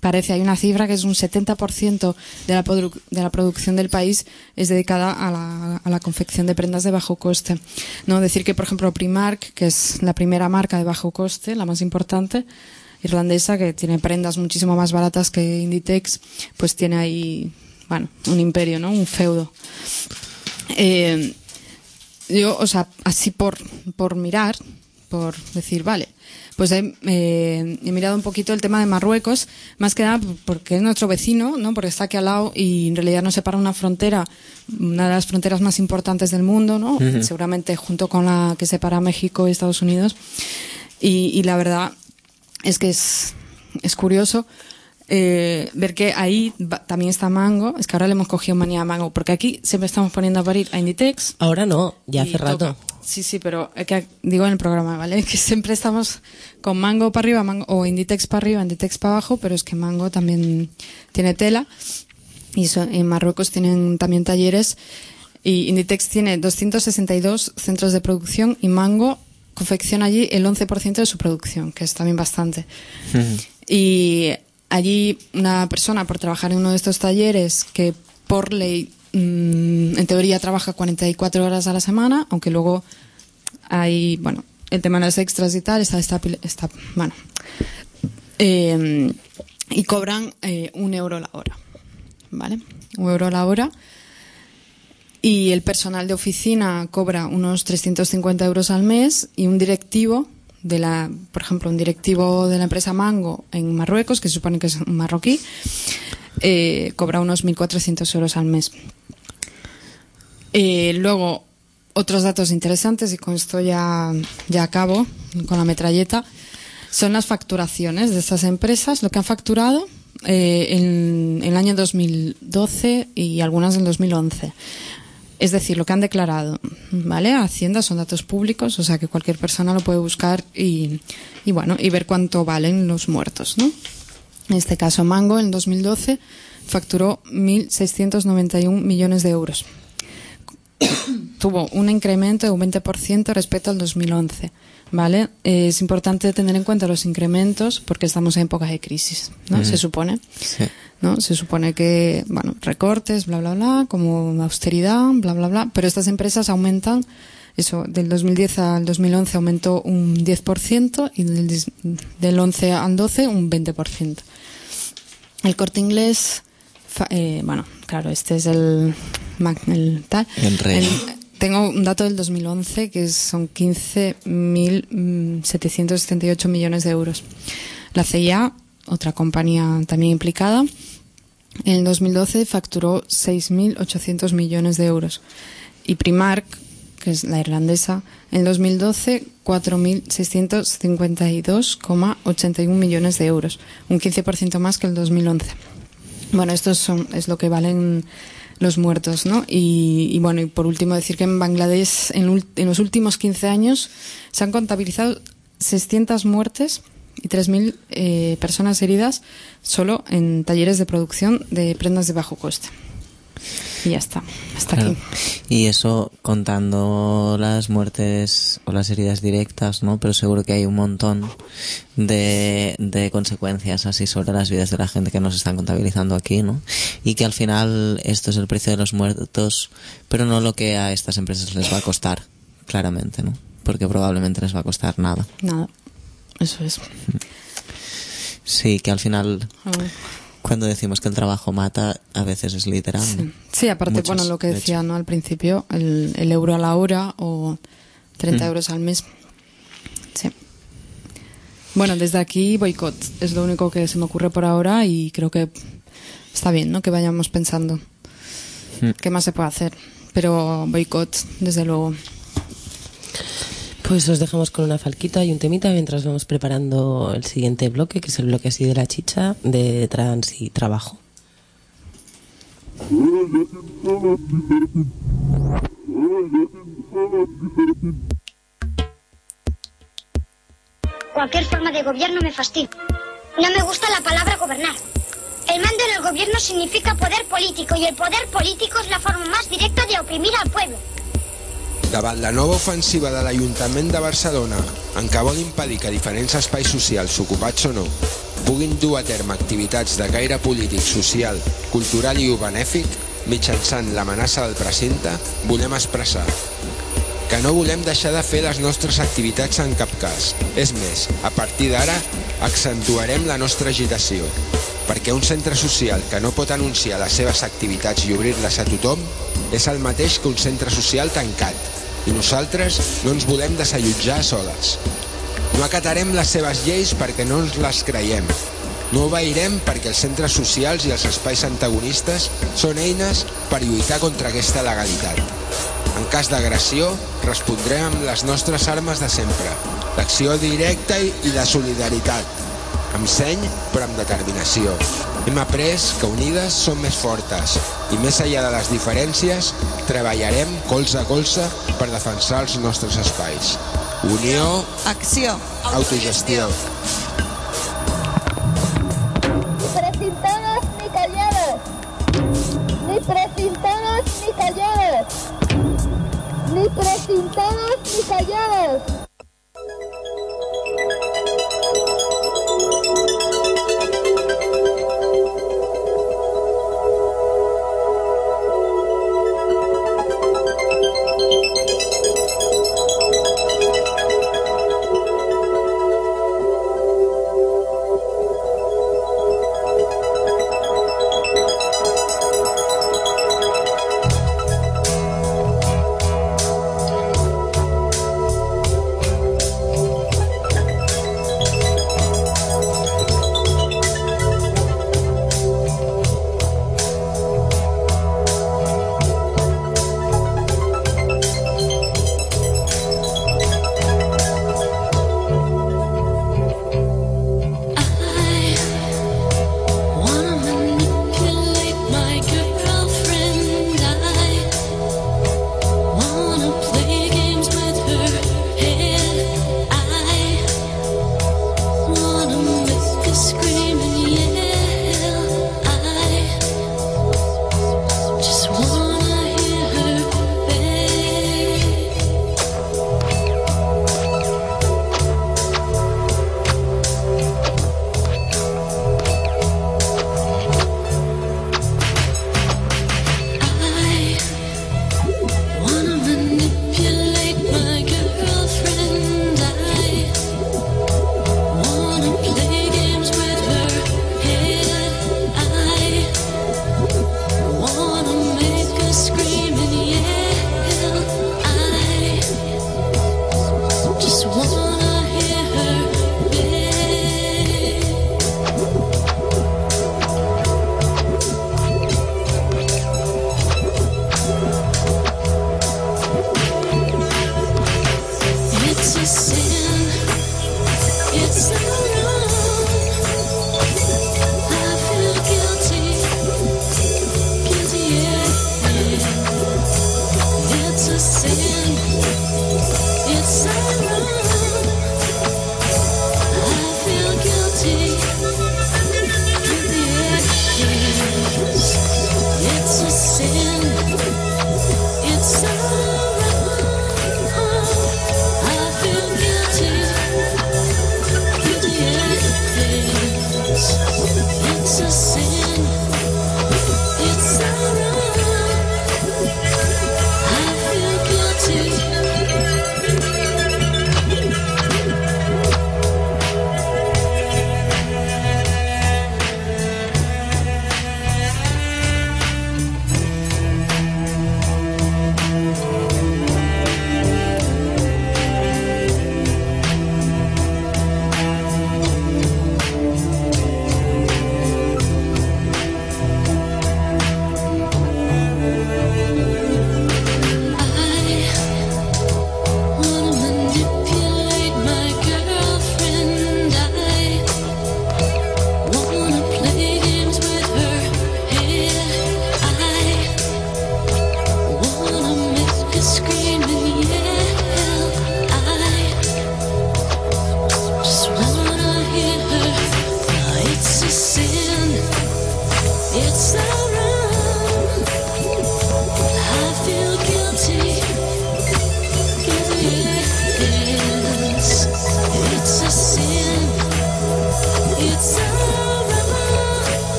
parece hay una cifra que es un 70% de la, de la producción del país es dedicada a la, a la confección de prendas de bajo coste. No decir que por ejemplo Primark, que es la primera marca de bajo coste, la más importante, irlandesa que tiene prendas muchísimo más baratas que Inditex, pues tiene ahí, bueno, un imperio, ¿no? Un feudo. Eh, yo, o sea, así por, por mirar, por decir, vale, pues he, eh, he, mirado un poquito el tema de Marruecos, más que nada porque es nuestro vecino, ¿no? Porque está aquí al lado y en realidad nos separa una frontera, una de las fronteras más importantes del mundo, ¿no? Uh -huh. Seguramente junto con la que separa México y Estados Unidos. Y, y la verdad es que es, es curioso eh, ver que ahí va, también está Mango. Es que ahora le hemos cogido manía a Mango, porque aquí siempre estamos poniendo a parir a Inditex. Ahora no, ya hace rato. Toca. Sí, sí, pero es que digo en el programa, ¿vale? *laughs* Que siempre estamos con Mango para arriba mango, o Inditex para arriba, Inditex para abajo, pero es que Mango también tiene tela. Y so, en Marruecos tienen también talleres. Y Inditex tiene 262 centros de producción y Mango confecciona allí el 11% de su producción, que es también bastante. Uh -huh. Y allí una persona por trabajar en uno de estos talleres que por ley mmm, en teoría trabaja 44 horas a la semana, aunque luego hay, bueno, el tema de las extras y tal, está, está, está bueno, eh, y cobran eh, un euro la hora, ¿vale? Un euro la hora. Y el personal de oficina cobra unos 350 euros al mes y un directivo de la, por ejemplo, un directivo de la empresa Mango en Marruecos, que se supone que es marroquí, eh, cobra unos 1.400 euros al mes. Eh, luego, otros datos interesantes, y con esto ya, ya acabo con la metralleta, son las facturaciones de estas empresas, lo que han facturado eh, en, en el año 2012 y algunas en 2011. Es decir, lo que han declarado, ¿vale? Hacienda son datos públicos, o sea que cualquier persona lo puede buscar y, y bueno, y ver cuánto valen los muertos, ¿no? En este caso, Mango en 2012 facturó 1.691 millones de euros. *coughs* Tuvo un incremento de un 20% respecto al 2011, ¿vale? Eh, es importante tener en cuenta los incrementos porque estamos en época de crisis, ¿no? Mm. Se supone. Sí. ¿No? Se supone que, bueno, recortes, bla, bla, bla, como austeridad, bla, bla, bla, pero estas empresas aumentan, eso, del 2010 al 2011 aumentó un 10% y del, del 11 al 12 un 20%. El corte inglés, eh, bueno, claro, este es el, el tal. El rey. El, tengo un dato del 2011 que son 15.778 millones de euros. La CIA, otra compañía también implicada, en el 2012 facturó 6.800 millones de euros. Y Primark, que es la irlandesa, en el 2012 4.652,81 millones de euros, un 15% más que el 2011. Bueno, esto son, es lo que valen los muertos, ¿no? Y, bueno, y por último decir que en Bangladesh en los últimos 15 años se han contabilizado 600 muertes y 3.000 eh, personas heridas solo en talleres de producción de prendas de bajo coste. Y ya está, hasta Claro. aquí. Y eso contando las muertes o las heridas directas, ¿no? Pero seguro que hay un montón de, de consecuencias así sobre las vidas de la gente que nos están contabilizando aquí, ¿no? Y que al final esto es el precio de los muertos, pero no lo que a estas empresas les va a costar, claramente, ¿no? Porque probablemente les va a costar nada. Nada, eso es. Sí, que al final, cuando decimos que el trabajo mata, a veces es literal. ¿no? Sí, aparte, Muchas, bueno, lo que de decía ¿no? al principio, el, el euro a la hora o 30 Mm. euros al mes. Sí. Bueno, desde aquí boicot. Es lo único que se me ocurre por ahora y creo que está bien, ¿no? Que vayamos pensando Mm. qué más se puede hacer. Pero boicot, desde luego. Pues os dejamos con una falquita y un temita mientras vamos preparando el siguiente bloque, que es el bloque así de la chicha, de trans y trabajo. Cualquier forma de gobierno me fastidia. No me gusta la palabra gobernar. El mando en el gobierno significa poder político y el poder político es la forma más directa de oprimir al pueblo. Davant la nova ofensiva de l'Ajuntament de Barcelona, en què vol impedir que diferents espais socials, ocupats o no, puguin dur a terme activitats de gaire polític, social, cultural i benèfic, mitjançant l'amenaça del precinte, volem expressar que no volem deixar de fer les nostres activitats en cap cas. És més, a partir d'ara accentuarem la nostra agitació, perquè un centre social que no pot anunciar les seves activitats i obrir-les a tothom és el mateix que un centre social tancat, i nosaltres no ens volem desallotjar soles. No acatarem les seves lleis perquè no ens les creiem. No obeirem perquè els centres socials i els espais antagonistes són eines per lluitar contra aquesta legalitat. En cas d'agressió, respondrem amb les nostres armes de sempre, l'acció directa i la solidaritat, amb seny però amb determinació. Hem après que unides som més fortes i més enllà de les diferències treballarem colze a colze per defensar els nostres espais. Unió, Acció. autogestió. Ni precintadas ni calladas. Ni precintadas ni calladas. Ni precintadas ni calladas.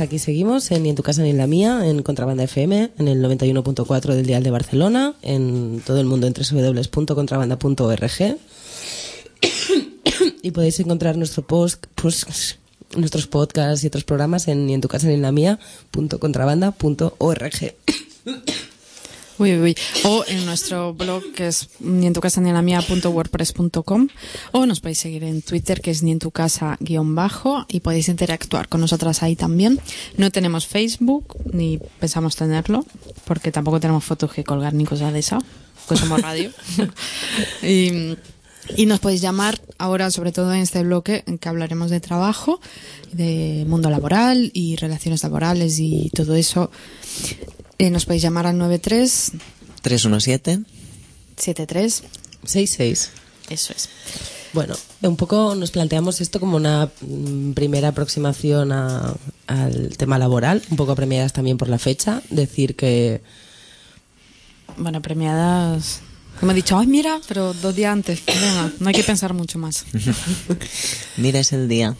Aquí seguimos en Ni en tu casa ni en la mía, en Contrabanda FM, en el 91.4 del Dial de Barcelona, en todo el mundo en www.contrabanda.org. *coughs* y podéis encontrar nuestro post, nuestros podcasts y otros programas en ni en tu casa ni en la mía.contrabanda.org. *coughs* Uy, uy, uy. O en nuestro blog que es ni en tu casa ni en la mía punto wordpress.com o nos podéis seguir en Twitter que es ni en tu casa guion bajo y podéis interactuar con nosotras ahí también. No tenemos Facebook ni pensamos tenerlo porque tampoco tenemos fotos que colgar ni cosas de esa, pues somos radio. *laughs* y, y nos podéis llamar ahora, sobre todo en este bloque, en que hablaremos de trabajo, de mundo laboral y relaciones laborales y todo eso. Eh, nos podéis llamar al 93 317 73 66. Eso es. Bueno, un poco nos planteamos esto como una mm, primera aproximación a- al tema laboral, un poco premiadas también por la fecha. Decir que Bueno, premiadas. Como he dicho, ay, mira, pero dos días antes. Venga, no hay que pensar mucho más. *laughs* Mira, es el día.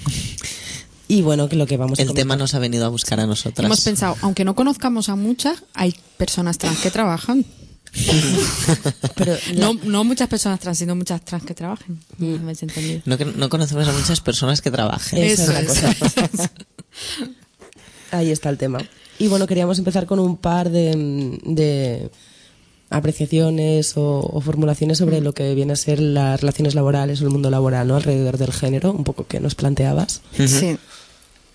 Y bueno, que lo que vamos El tema nos ha venido a buscar a nosotras. Hemos pensado, aunque no conozcamos a muchas, hay personas trans que trabajan. *laughs* Pero no, no muchas personas trans, sino muchas trans que trabajen. Mm. ¿Me habéis entendido? No, que- no conocemos a muchas personas que trabajen. Esa Eso es la es. cosa. *laughs* Ahí está el tema. Y bueno, queríamos empezar con un par de, de apreciaciones o, o formulaciones sobre lo que viene a ser las relaciones laborales o el mundo laboral, ¿no? Alrededor del género, un poco que nos planteabas. Sí.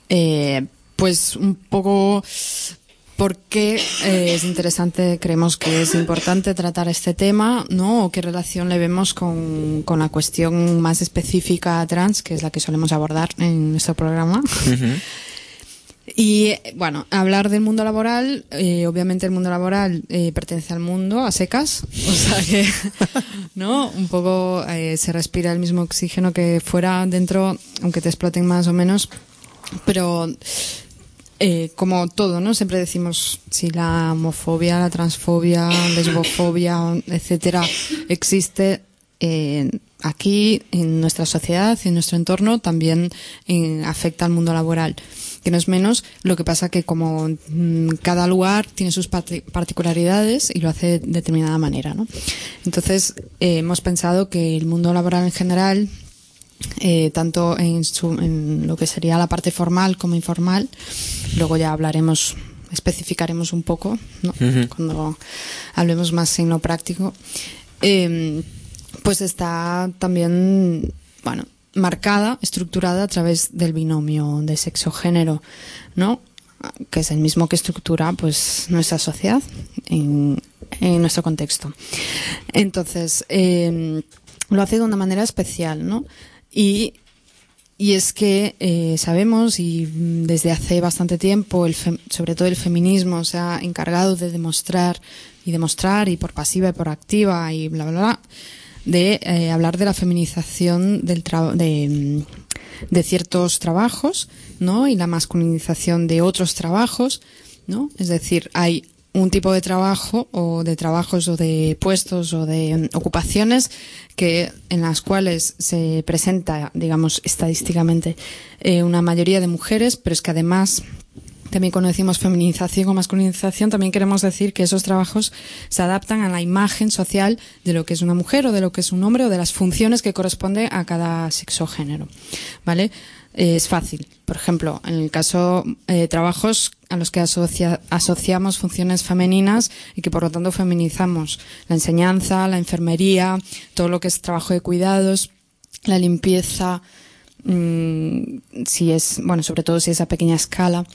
Eh, pues un poco por qué eh, es interesante, creemos que es importante tratar este tema, ¿no? O qué relación le vemos con, con la cuestión más específica trans, que es la que solemos abordar en nuestro programa. Y bueno, hablar del mundo laboral, eh, obviamente el mundo laboral eh, pertenece al mundo a secas, o sea que, *laughs* ¿no? Un poco eh, se respira el mismo oxígeno que fuera dentro, aunque te exploten más o menos, pero eh, como todo, ¿no? Siempre decimos si la homofobia, la transfobia, lesbofobia, etcétera, existe eh, aquí en nuestra sociedad en nuestro entorno, también eh, afecta al mundo laboral. Que no es menos, lo que pasa que como mm, cada lugar tiene sus parti- particularidades y lo hace de determinada manera, ¿no? Entonces, eh, hemos pensado que el mundo laboral en general eh, tanto en, su- en lo que sería la parte formal como informal. Luego ya hablaremos, especificaremos un poco, cuando hablemos más en lo práctico. Eh, pues está también, bueno, marcada, estructurada a través del binomio de sexo-género, ¿no? Que es el mismo que estructura, pues, nuestra sociedad en, en nuestro contexto. Entonces, eh, lo hace de una manera especial, ¿no? Y, es que eh, sabemos, y desde hace bastante tiempo, el fem- sobre todo el feminismo se ha encargado de demostrar y demostrar, y por pasiva y por activa, y bla, bla, bla, de eh, hablar de la feminización de, de ciertos trabajos, ¿no? Y la masculinización de otros trabajos, ¿no? Es decir, hay un tipo de trabajo o de trabajos o de puestos o de mm, ocupaciones que en las cuales se presenta, digamos, estadísticamente eh, una mayoría de mujeres, pero es que además también cuando decimos feminización o masculinización, también queremos decir que esos trabajos se adaptan a la imagen social de lo que es una mujer o de lo que es un hombre o de las funciones que corresponde a cada sexo género. ¿Vale? Es fácil. Por ejemplo, en el caso de trabajos a los que asocia- asociamos funciones femeninas y que por lo tanto feminizamos la enseñanza, la enfermería, todo lo que es trabajo de cuidados, la limpieza, mm, si es, bueno, sobre todo si es a pequeña escala,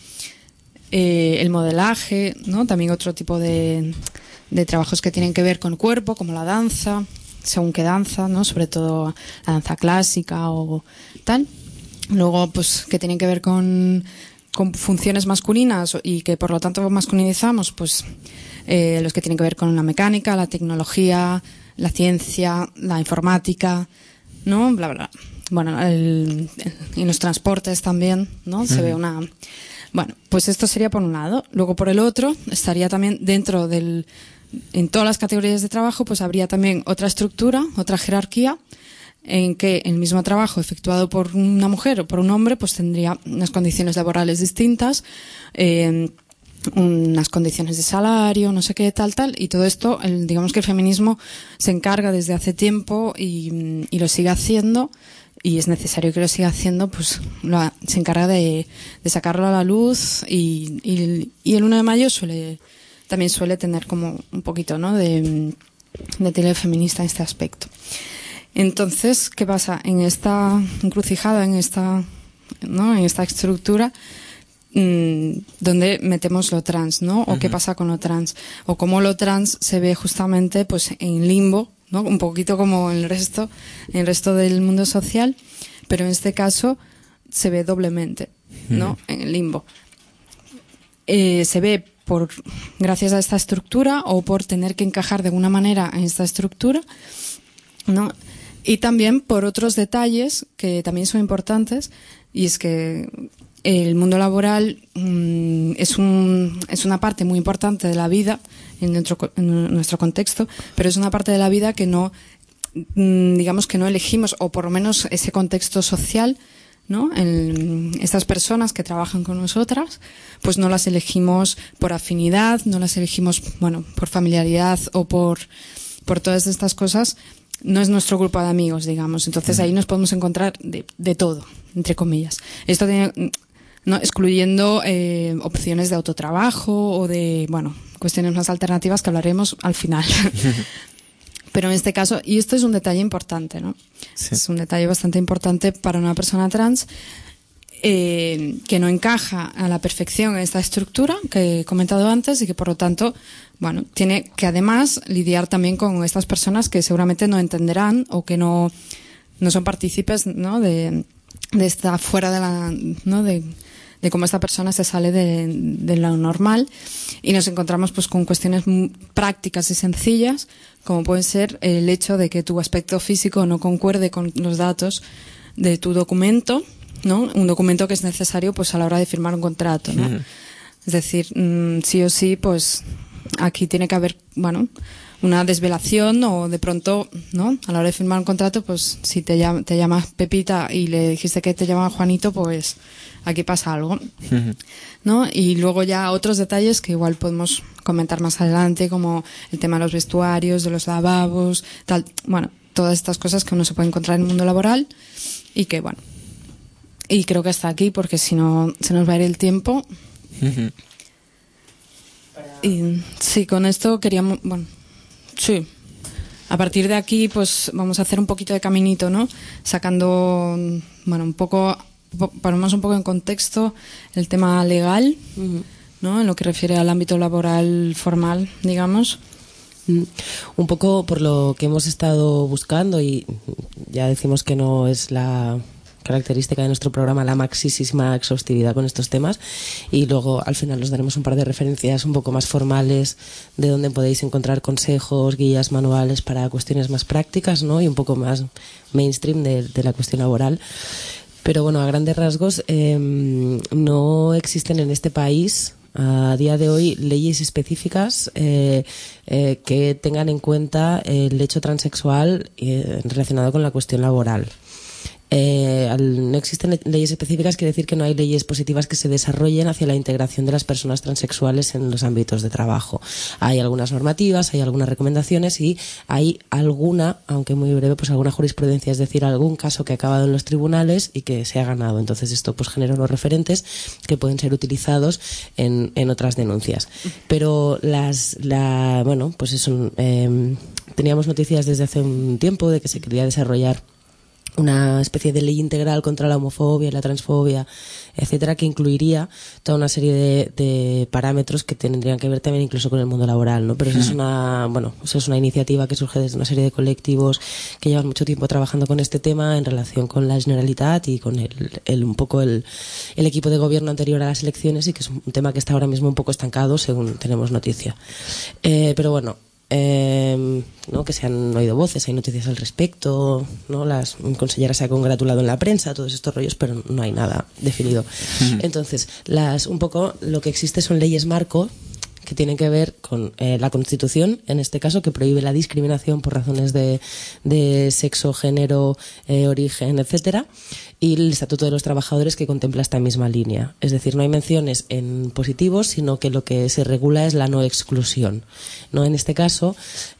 eh, el modelaje, ¿no? También otro tipo de, de trabajos que tienen que ver con el cuerpo, como la danza, según qué danza, ¿no? Sobre todo la danza clásica o tal. Luego, pues, que tienen que ver con, con funciones masculinas y que por lo tanto masculinizamos, pues, eh, los que tienen que ver con la mecánica, la tecnología, la ciencia, la informática, ¿no? Bla, bla. Bueno, el, el- en los transportes también, ¿no? Se ve una... Bueno, pues esto sería por un lado. Luego por el otro, estaría también dentro del... En todas las categorías de trabajo, pues habría también otra estructura, otra jerarquía, en que el mismo trabajo efectuado por una mujer o por un hombre, pues tendría unas condiciones laborales distintas, eh, unas condiciones de salario, no sé qué, tal, tal, y todo esto, el- digamos que el feminismo se encarga desde hace tiempo y, lo sigue haciendo, y es necesario que lo siga haciendo, pues lo se encarga de, sacarlo a la luz y, el 1 de mayo suele también suele tener como un poquito ¿no? de, de tele feminista en este aspecto. Entonces, ¿qué pasa? En esta encrucijada, en esta, ¿no? en esta estructura, mm, donde metemos lo trans, ¿no? O qué pasa con lo trans, o cómo lo trans se ve justamente pues en limbo, ¿no? Un poquito como el resto, el resto del mundo social, pero en este caso se ve doblemente, ¿no? En el limbo. Eh, se ve por gracias a esta estructura o por tener que encajar de alguna manera en esta estructura, ¿no? Y también por otros detalles que también son importantes, y es que el mundo laboral mm, es, un, es una parte muy importante de la vida en nuestro, en nuestro contexto, pero es una parte de la vida que no, mm, digamos que no elegimos, o por lo menos ese contexto social, ¿no? Estas personas que trabajan con nosotras, pues no las elegimos por afinidad, no las elegimos, bueno, por familiaridad o por, por todas estas cosas. No es nuestro grupo de amigos, digamos. Entonces ahí nos podemos encontrar de, de todo, entre comillas. Esto tiene, no, excluyendo eh, opciones de autotrabajo o de, bueno, cuestiones más alternativas que hablaremos al final. *laughs* Pero en este caso, y esto es un detalle importante, ¿no? Es un detalle bastante importante para una persona trans eh, que no encaja a la perfección en esta estructura que he comentado antes y que por lo tanto, bueno, tiene que además lidiar también con estas personas que seguramente no entenderán o que no, no son partícipes, ¿no? De, de esta fuera de la, ¿no? De, de cómo esta persona se sale de, de lo normal y nos encontramos pues con cuestiones prácticas y sencillas como puede ser el hecho de que tu aspecto físico no concuerde con los datos de tu documento ¿no? Un documento que es necesario pues a la hora de firmar un contrato, ¿no? Es decir, mm, sí o sí, pues aquí tiene que haber, bueno, una desvelación o de pronto, ¿no? A la hora de firmar un contrato, pues si te, llam- te llamas Pepita y le dijiste que te llamaba Juanito, pues aquí pasa algo, ¿no? Y luego ya otros detalles que igual podemos comentar más adelante, como el tema de los vestuarios, de los lavabos, tal, bueno, todas estas cosas que uno se puede encontrar en el mundo laboral y que, bueno, y creo que hasta aquí porque si no se nos va a ir el tiempo. Y sí, con esto queríamos, bueno, sí. A partir de aquí, pues vamos a hacer un poquito de caminito, ¿no? Sacando, bueno, un poco, po- ponemos un poco en contexto el tema legal, ¿no? En lo que refiere al ámbito laboral formal, digamos. Un poco por lo que hemos estado buscando y ya decimos que no es la característica de nuestro programa la maxísima exhaustividad con estos temas y luego al final os daremos un par de referencias un poco más formales de donde podéis encontrar consejos, guías, manuales para cuestiones más prácticas ¿no? y un poco más mainstream de, la cuestión laboral. Pero bueno, a grandes rasgos, eh, no existen en este país a día de hoy leyes específicas eh, eh, que tengan en cuenta el hecho transexual eh, relacionado con la cuestión laboral. Eh, al no existen le- leyes específicas quiere decir que no hay leyes positivas que se desarrollen hacia la integración de las personas transexuales en los ámbitos de trabajo. Hay algunas normativas, hay algunas recomendaciones y hay alguna, aunque muy breve, pues alguna jurisprudencia, es decir, algún caso que ha acabado en los tribunales y que se ha ganado. Entonces esto pues genera unos referentes que pueden ser utilizados en, en otras denuncias. Pero las, la, bueno, pues eso, eh, teníamos noticias desde hace un tiempo de que se quería desarrollar una especie de ley integral contra la homofobia y la transfobia, etcétera, que incluiría toda una serie de, de parámetros que tendrían que ver también incluso con el mundo laboral, ¿no? Pero eso es una, bueno, eso es una iniciativa que surge desde una serie de colectivos que llevan mucho tiempo trabajando con este tema en relación con la Generalitat y con el, el- un poco el, el equipo de gobierno anterior a las elecciones y que es un tema que está ahora mismo un poco estancado según tenemos noticia. Eh, pero bueno, eh, ¿no? que se han oído voces, hay noticias al respecto, ¿no? las consejeras se ha congratulado en la prensa, todos estos rollos, pero no hay nada definido. Entonces, las, un poco lo que existe son leyes marco que tienen que ver con eh, la Constitución, en este caso, que prohíbe la discriminación por razones de, de sexo, género, eh, origen, etcétera, y el Estatuto de los Trabajadores que contempla esta misma línea. Es decir, no hay menciones en positivos, sino que lo que se regula es la no exclusión. ¿no? En este caso,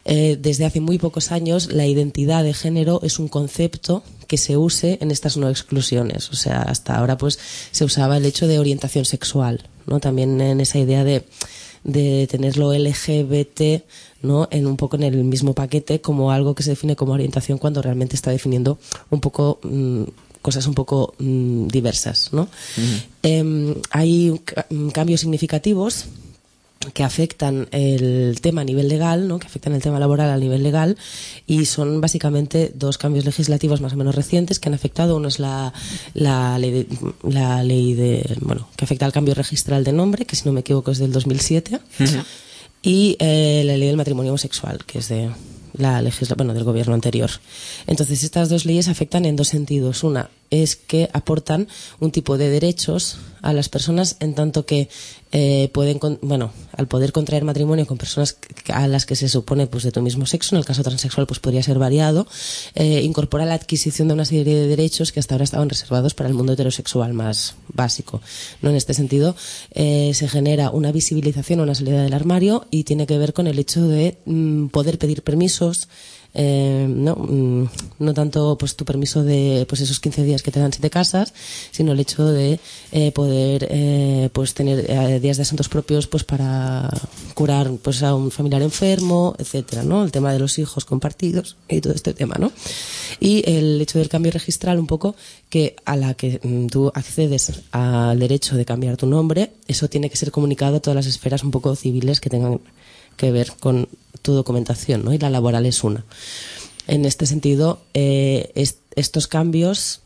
eh, desde hace muy pocos años, la identidad de género es un concepto que se use en estas no exclusiones. O sea, hasta ahora pues se usaba el hecho de orientación sexual, ¿no? También en esa idea de de tenerlo LGBT no en un poco en el mismo paquete como algo que se define como orientación cuando realmente está definiendo un poco mm, cosas un poco mm, diversas no Em, hay mm, cambios significativos que afectan el tema a nivel legal, ¿no? que afectan el tema laboral a nivel legal, y son básicamente dos cambios legislativos más o menos recientes que han afectado. Uno es la, la, ley, de, la ley de, bueno, que afecta al cambio registral de nombre, que si no me equivoco es del 2007, y eh, la ley del matrimonio homosexual, que es de la legisla bueno, del gobierno anterior. Entonces, estas dos leyes afectan en dos sentidos. Una es que aportan un tipo de derechos a las personas en tanto que eh, pueden, bueno, al poder contraer matrimonio con personas a las que se supone pues de tu mismo sexo, en el caso transexual pues podría ser variado, eh, incorpora la adquisición de una serie de derechos que hasta ahora estaban reservados para el mundo heterosexual más básico. ¿no? En este sentido, eh, se genera una visibilización, una salida del armario y tiene que ver con el hecho de mm, poder pedir permisos, eh, no, mm, no tanto pues tu permiso de pues esos 15 días que te dan si te casas, sino el hecho de eh, poder eh, pues tener días de asuntos propios pues para curar pues a un familiar enfermo, etcétera, ¿no? El tema de los hijos compartidos y todo este tema, ¿no? Y el hecho del cambio registral un poco que a la que mm, tú accedes al derecho de cambiar tu nombre, eso tiene que ser comunicado a todas las esferas un poco civiles que tengan que ver con tu documentación, ¿no? Y la laboral es una. En este sentido, eh, est- estos cambios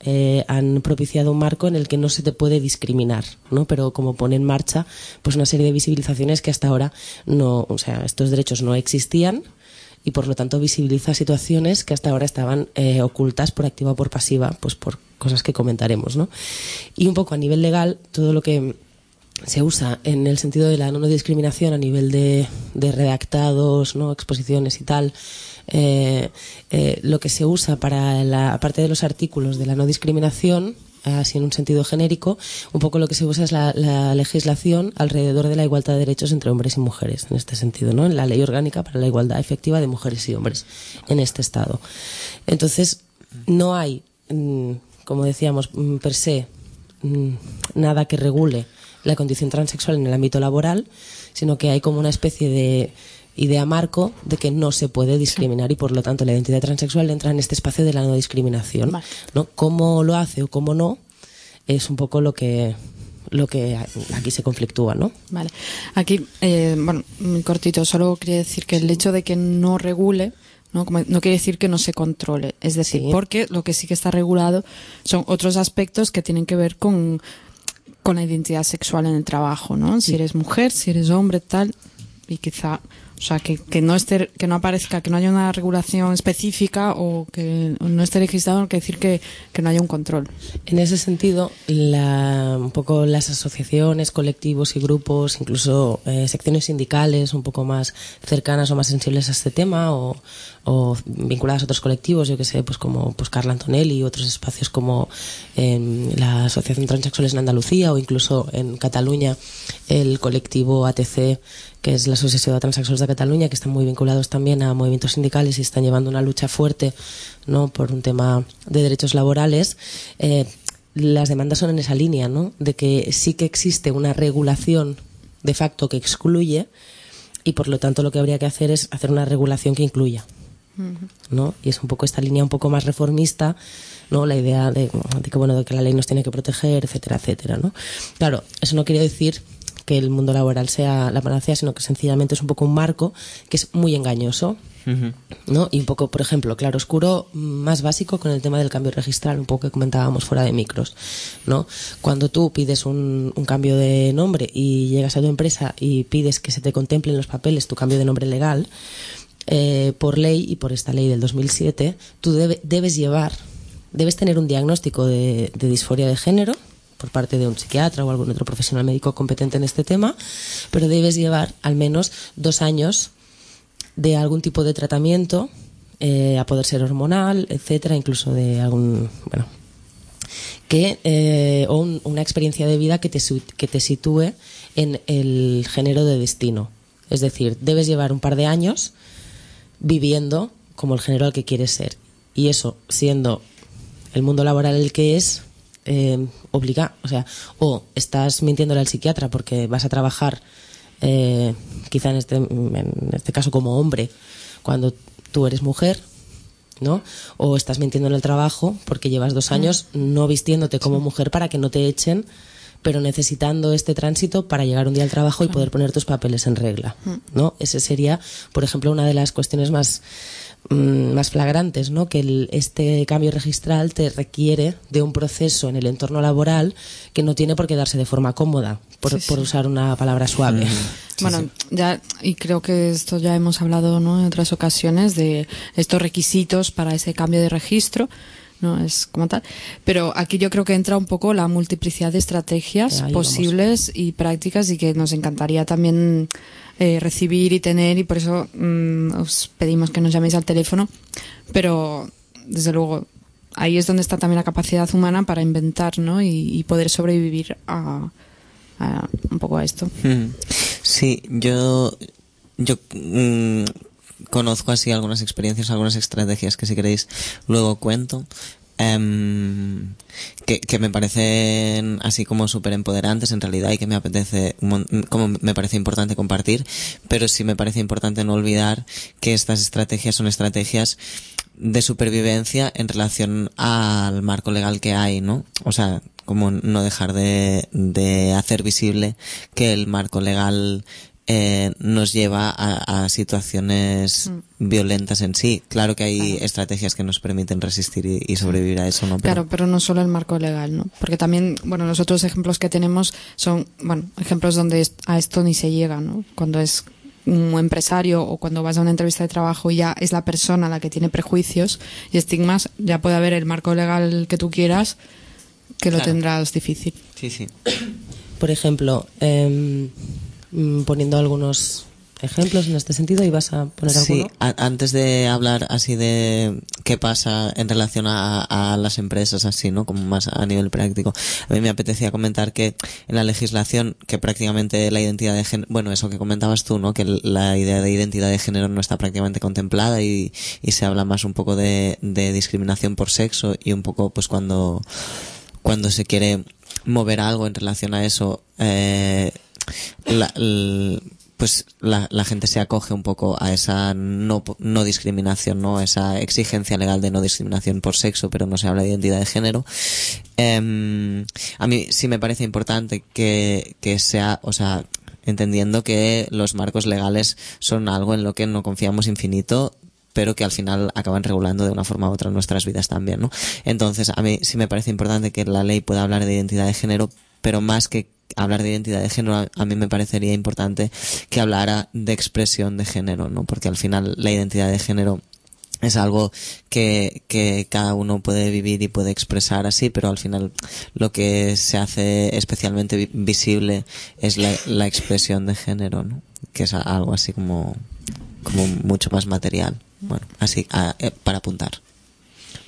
eh, han propiciado un marco en el que no se te puede discriminar, ¿no? Pero como pone en marcha, pues una serie de visibilizaciones que hasta ahora no, o sea, estos derechos no existían y por lo tanto visibiliza situaciones que hasta ahora estaban eh, ocultas por activa o por pasiva, pues por cosas que comentaremos, ¿no? Y un poco a nivel legal, todo lo que se usa en el sentido de la no discriminación a nivel de, de redactados, no exposiciones y tal, eh, eh, lo que se usa para la aparte de los artículos de la no discriminación así en un sentido genérico, un poco lo que se usa es la, la legislación alrededor de la igualdad de derechos entre hombres y mujeres, en este sentido, ¿no? En la ley orgánica para la igualdad efectiva de mujeres y hombres en este Estado. Entonces, no hay, mm, como decíamos, mm, per se, mm, nada que regule la condición transexual en el ámbito laboral, sino que hay como una especie de idea marco de que no se puede discriminar y por lo tanto la identidad transexual entra en este espacio de la no discriminación. ¿no? Cómo lo hace o cómo no es un poco lo que lo que aquí se conflictúa, ¿no? Vale. Aquí, eh, bueno, muy cortito, solo quería decir que el hecho de que no regule ¿no? Como- no quiere decir que no se controle. Es decir, Sí. porque lo que sí que está regulado son otros aspectos que tienen que ver con, con la identidad sexual en el trabajo, ¿no? Si eres mujer, si eres hombre, tal, y quizá, o sea, que, que no esté, que no aparezca, que no haya una regulación específica o que no esté registrado, no quiere decir que, que no haya un control. En ese sentido, la- un poco las asociaciones, colectivos y grupos, incluso eh, secciones sindicales un poco más cercanas o más sensibles a este tema o, o vinculadas a otros colectivos, yo que sé, pues como pues Carla Antonelli y otros espacios como em, la Asociación Transexuales en Andalucía o incluso en Cataluña el colectivo ATC que es la Asociación de Transexuales de Cataluña, que están muy vinculados también a movimientos sindicales y están llevando una lucha fuerte no por un tema de derechos laborales. Eh, las demandas son en esa línea, ¿no? De que sí que existe una regulación de facto que excluye y por lo tanto lo que habría que hacer es hacer una regulación que incluya. ¿no? Y es un poco esta línea un poco más reformista, ¿no? La idea de, de que, bueno, de que la ley nos tiene que proteger, etcétera, etcétera, ¿no? Claro, eso no quiere decir que el mundo laboral sea la panacea, sino que sencillamente es un poco un marco que es muy engañoso, ¿no? Y un poco, por ejemplo, claro oscuro más básico con el tema del cambio registral, un poco que comentábamos fuera de micros, ¿no? Cuando tú pides un, un cambio de nombre y llegas a tu empresa y pides que se te contemple en los papeles tu cambio de nombre legal, eh, por ley y por esta ley del 2007, tú debe- debes llevar, debes tener un diagnóstico de, de disforia de género por parte de un psiquiatra o algún otro profesional médico competente en este tema, pero debes llevar al menos dos años de algún tipo de tratamiento, eh, a poder ser hormonal, etcétera, incluso de algún, bueno, que eh, o un- una experiencia de vida que te, que te sitúe en el género de destino. Es decir, debes llevar un par de años viviendo como el género al que quieres ser. Y eso, siendo el mundo laboral el que es, eh, obliga, o sea, o estás mintiéndole al psiquiatra porque vas a trabajar, eh, quizá en este, en este caso como hombre, cuando tú eres mujer, ¿no? O estás mintiendo en el trabajo porque llevas dos años no vistiéndote como mujer para que no te echen, pero necesitando este tránsito para llegar un día al trabajo y poder poner tus papeles en regla, ¿no? Ese sería, por ejemplo, una de las cuestiones más mm, más flagrantes, ¿no? Que el- este cambio registral te requiere de un proceso en el entorno laboral que no tiene por qué darse de forma cómoda, por, Sí, sí. por usar una palabra suave. bueno, ya, y creo que esto ya hemos hablado ¿no? en otras ocasiones de estos requisitos para ese cambio de registro. No es como tal. Pero aquí yo creo que entra un poco la multiplicidad de estrategias Ahí vamos. posibles y prácticas y que nos encantaría también eh, recibir y tener y por eso mm, os pedimos que nos llaméis al teléfono. Pero, desde luego, ahí es donde está también la capacidad humana para inventar ¿no? y, poder sobrevivir a, a- un poco a esto. Mm. Sí, yo, yo mm, conozco así algunas experiencias, algunas estrategias que si queréis luego cuento. Em, que, que me parecen así como súper empoderantes en realidad y que me apetece, como me parece importante compartir, pero sí me parece importante no olvidar que estas estrategias son estrategias de supervivencia en relación al marco legal que hay, ¿no? O sea, como no dejar de, de hacer visible que el marco legal eh, nos lleva a, a situaciones violentas en sí. Claro que hay estrategias que nos permiten resistir y, y sobrevivir a eso, ¿no? Pero- Claro, pero no solo el marco legal, ¿no? Porque también, bueno, los otros ejemplos que tenemos son, bueno, ejemplos donde a esto ni se llega, ¿no? Cuando es un empresario o cuando vas a una entrevista de trabajo y ya es la persona la que tiene prejuicios y estigmas, ya puede haber el marco legal que tú quieras, que lo tendrás difícil. Sí, sí. Por ejemplo, em, mm, poniendo algunos ejemplos en este sentido, ¿y vas a poner Sí, alguno? a- antes de hablar así de qué pasa en relación a, a las empresas, así, ¿no? Como más a nivel práctico. A mí me apetecía comentar que en la legislación, que prácticamente la identidad de género, bueno, eso que comentabas tú, ¿no? Que la idea de identidad de género no está prácticamente contemplada y, y se habla más un poco de, de discriminación por sexo y un poco, pues cuando, cuando se quiere mover algo en relación a eso, eh, la, pues la, gente se acoge un poco a esa no, no discriminación, ¿no? Esa exigencia legal de no discriminación por sexo, pero no se habla de identidad de género. Em, a mí sí me parece importante que, que sea, o sea, entendiendo que los marcos legales son algo en lo que no confiamos infinito, pero que al final acaban regulando de una forma u otra nuestras vidas también, ¿no? Entonces, a mí sí me parece importante que la ley pueda hablar de identidad de género, pero más que hablar de identidad de género, a, mí me parecería importante que hablara de expresión de género, ¿no? Porque al final la identidad de género es algo que, que cada uno puede vivir y puede expresar así, pero al final lo que se hace especialmente vi- visible es la, la expresión de género, ¿no? Que es algo así como, como mucho más material. Bueno, así, a- eh, para apuntar.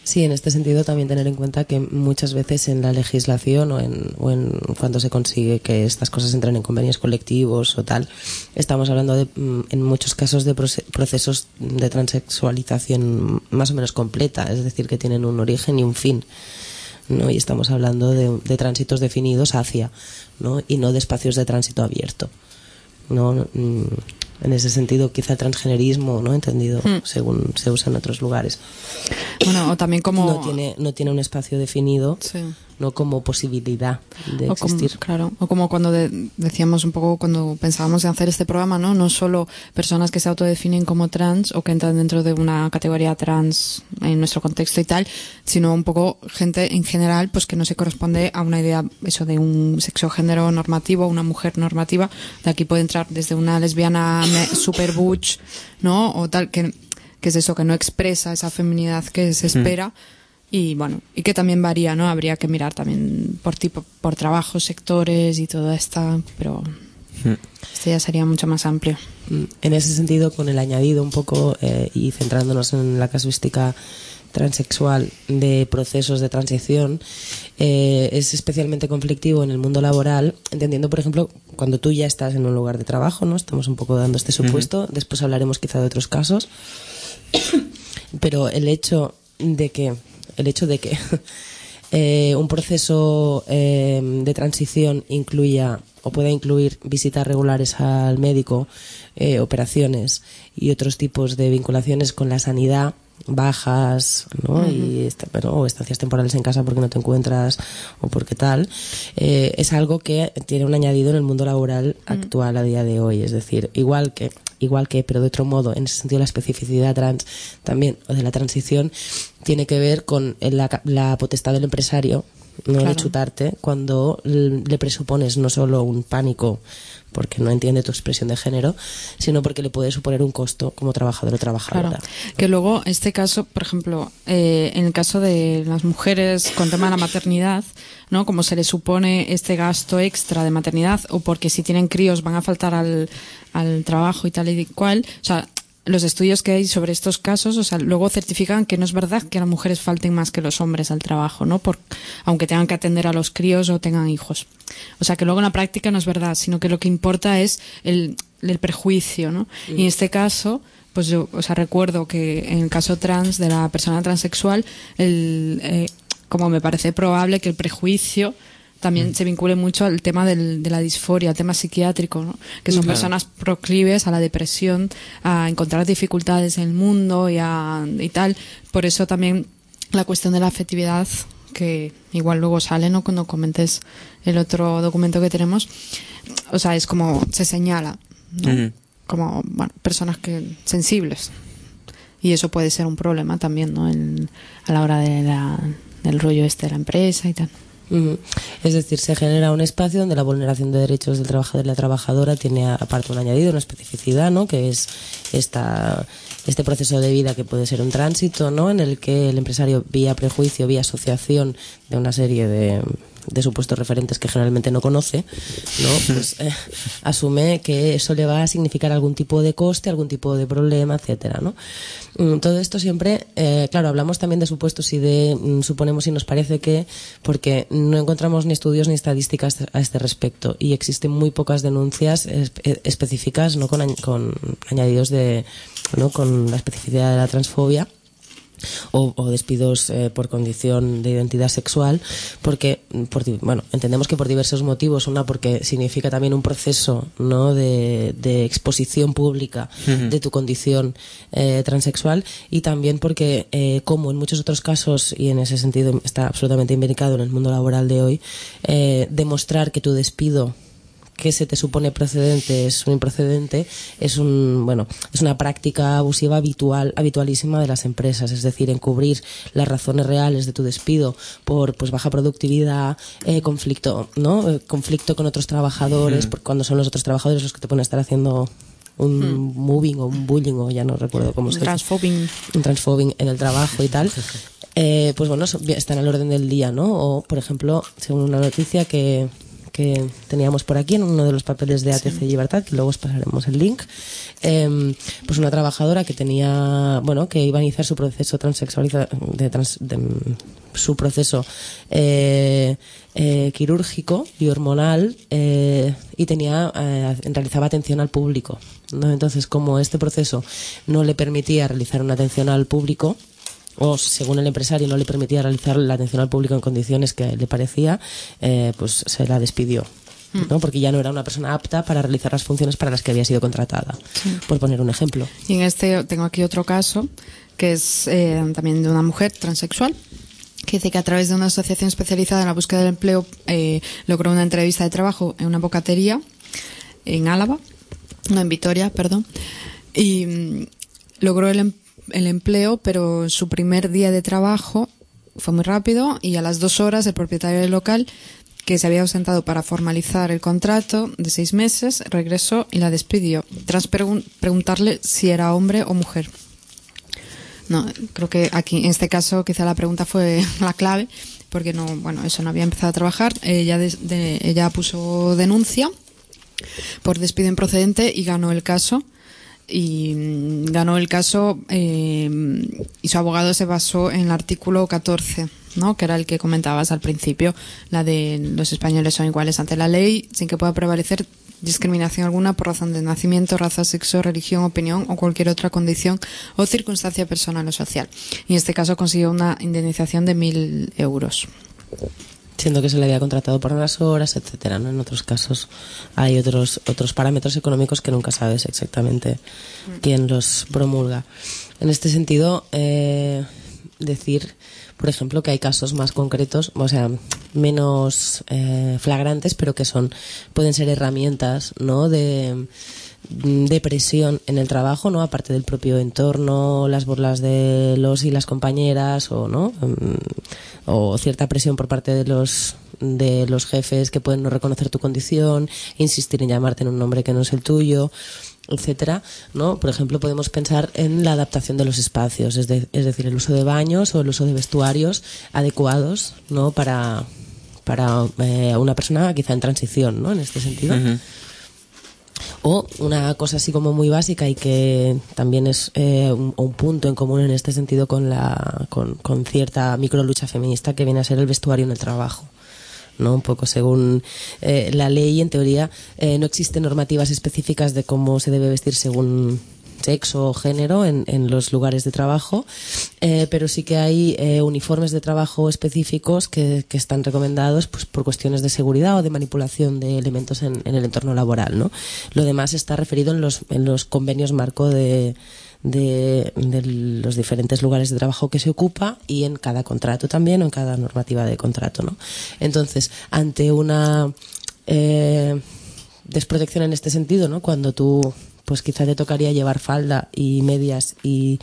Sí, en este sentido también tener en cuenta que muchas veces en la legislación o en, o en cuando se consigue que estas cosas entren en convenios colectivos o tal, estamos hablando de, mm, en muchos casos de proce- procesos de transexualización más o menos completa, es decir, que tienen un origen y un fin. ¿no? Y estamos hablando de, de tránsitos definidos hacia, ¿no? y no de espacios de tránsito abierto. ¿no? En ese sentido, quizá el transgenerismo, ¿no? entendido Hmm. según se usa en otros lugares, Bueno, o también como... no tiene no tiene un espacio definido Sí. No como posibilidad de o como, existir claro, o como cuando de- decíamos un poco cuando pensábamos en hacer este programa, ¿no? No solo personas que se autodefinen como trans o que entran dentro de una categoría trans en nuestro contexto y tal, sino un poco gente en general, pues que no se corresponde a una idea, eso de un sexo género normativo, una mujer normativa. De aquí puede entrar desde una lesbiana super butch, ¿no? O tal, que, que es eso, que no expresa esa feminidad que se espera y bueno y que también varía no habría que mirar también por tipo por trabajos sectores y todo esto pero este ya sería mucho más amplio. Mm, en ese sentido con el añadido un poco eh, y centrándonos en la casuística transexual de procesos de transición eh, es especialmente conflictivo en el mundo laboral entendiendo por ejemplo cuando tú ya estás en un lugar de trabajo no estamos un poco dando este supuesto después hablaremos quizá de otros casos pero el hecho de que el hecho de que *laughs* eh, un proceso eh, de transición incluya o pueda incluir visitas regulares al médico, eh, operaciones y otros tipos de vinculaciones con la sanidad bajas ¿no? y bueno, o estancias temporales en casa porque no te encuentras o porque tal eh, es algo que tiene un añadido en el mundo laboral actual a día de hoy. Es decir igual que igual que pero de otro modo en ese sentido la especificidad trans también o de la transición tiene que ver con la, la potestad del empresario no de Claro. chutarte cuando le presupones no solo un pánico porque no entiende tu expresión de género, sino porque le puede suponer un costo como trabajador o trabajadora. claro que luego este caso por ejemplo eh, en el caso de las mujeres con tema de la maternidad no como se les supone este gasto extra de maternidad o porque si tienen críos van a faltar al, al trabajo y tal y cual o sea los estudios que hay sobre estos casos, o sea, luego certifican que no es verdad que las mujeres falten más que los hombres al trabajo, ¿no? Por, aunque tengan que atender a los críos o tengan hijos. O sea, que luego en la práctica no es verdad, sino que lo que importa es el, el prejuicio, ¿no? Y en este caso, pues yo, o sea, recuerdo que en el caso trans de la persona transexual, el, eh, como me parece probable que el prejuicio también se vincule mucho al tema del- de la disforia, al tema psiquiátrico, ¿no? que son Claro. personas proclives a la depresión, a encontrar dificultades en el mundo y, a- y tal. Por eso también la cuestión de la afectividad, que igual luego sale, ¿no? Cuando comentes el otro documento que tenemos, o sea, es como se señala, ¿no? Como bueno, personas que sensibles. Y eso puede ser un problema también, ¿no? En- a la hora de la- del rollo este de la empresa y tal. Es decir, se genera un espacio donde la vulneración de derechos del trabajador y la trabajadora tiene aparte un añadido, una especificidad, ¿no? Que es esta, este proceso de vida que puede ser un tránsito, ¿no? En el que el empresario, vía prejuicio, vía asociación de una serie de, de supuestos referentes que generalmente no conoce, ¿no? *laughs* Pues eh, asume que eso le va a significar algún tipo de coste, algún tipo de problema, etcétera, ¿no? Mm, Todo esto siempre, eh, claro, hablamos también de supuestos y de mm, suponemos y nos parece que, porque no encontramos ni estudios ni estadísticas a este respecto y existen muy pocas denuncias espe- específicas, no con, añ- con añadidos de, ¿no? con la especificidad de la transfobia o, o despidos eh, por condición de identidad sexual, porque, mm, por, bueno, entendemos que por diversos motivos, una porque significa también un proceso ¿no? de, de exposición pública de tu condición eh, transexual y también porque, eh, como en muchos otros casos, y en ese sentido está absolutamente implicado en el mundo laboral de hoy, demostrar que tu despido que se te supone procedente es un improcedente es un bueno es una práctica abusiva habitual habitualísima de las empresas es decir encubrir las razones reales de tu despido por pues baja productividad eh, conflicto no Eh, conflicto con otros trabajadores Mm. por- cuando son los otros trabajadores los que te ponen a estar haciendo un Mm. moving o un bullying o ya no recuerdo cómo se Transphobing. un transphobing en el trabajo y tal, *laughs* eh, pues bueno, están al orden del día, ¿no? O, por ejemplo, según una noticia que, que teníamos por aquí en uno de los papeles de ATC Libertad, que luego os pasaremos el link, em, pues una trabajadora que tenía, bueno, que iba a iniciar su proceso transexualiza de, trans- de, su proceso eh, eh, quirúrgico y hormonal eh, y tenía eh, realizaba atención al público ¿no? entonces como este proceso no le permitía realizar una atención al público o según el empresario no le permitía realizar la atención al público en condiciones que le parecía eh, pues se la despidió ¿no? porque ya no era una persona apta para realizar las funciones para las que había sido contratada por poner un ejemplo. Y en este tengo aquí otro caso que es eh, también de una mujer transexual que dice que a través de una asociación especializada en la búsqueda del empleo eh, logró una entrevista de trabajo en una bocatería en Álava, no en Vitoria, perdón, y mm, logró el, em- el empleo, pero su primer día de trabajo fue muy rápido y a las dos horas el propietario del local que se había ausentado para formalizar el contrato de seis meses, regresó y la despidió, tras pregun- preguntarle si era hombre o mujer. No, creo que aquí, en este caso, quizá la pregunta fue *laughs* la clave, porque no, bueno, eso no había empezado a trabajar. Ella, de- ella puso denuncia por despido improcedente y ganó el caso. Y mm, ganó el caso eh, y su abogado se basó en el artículo 14, ¿no? que era el que comentabas al principio, la de los españoles son iguales ante la ley sin que pueda prevalecer discriminación alguna por razón de nacimiento, raza, sexo, religión, opinión o cualquier otra condición o circunstancia personal o social. Y en este caso consiguió una indemnización de mil euros. Siendo que se le había contratado por unas horas, etcétera, ¿no? En otros casos hay otros otros parámetros económicos que nunca sabes exactamente quién los promulga. En este sentido, eh, decir, por ejemplo, que hay casos más concretos, o sea, menos eh, flagrantes, pero que son pueden ser herramientas, ¿no? De de presión en el trabajo, ¿no? Aparte del propio entorno, las burlas de los y las compañeras o, ¿no? Mm, O cierta presión por parte de los de los jefes que pueden no reconocer tu condición, insistir en llamarte en un nombre que no es el tuyo, etcétera, ¿no? Por ejemplo, podemos pensar en la adaptación de los espacios, es decir, el uso de baños o el uso de vestuarios adecuados, ¿no? Para para eh, una persona quizá en transición, ¿no? En este sentido. O una cosa así como muy básica y que también es eh, un, un punto en común en este sentido con, la, con, con cierta microlucha feminista que viene a ser el vestuario en el trabajo. ¿no? Un poco según eh, la ley, en teoría, eh, no existen normativas específicas de cómo se debe vestir según sexo o género en, en los lugares de trabajo, eh, pero sí que hay eh, uniformes de trabajo específicos que, que están recomendados pues, por cuestiones de seguridad o de manipulación de elementos en, el entorno laboral. ¿no? Lo demás está referido en los, en los convenios marco de, de, de los diferentes lugares de trabajo que se ocupa y en cada contrato también o en cada normativa de contrato. ¿no? Entonces, ante una eh, desprotección en este sentido, ¿no? cuando tú pues quizá te tocaría llevar falda y medias y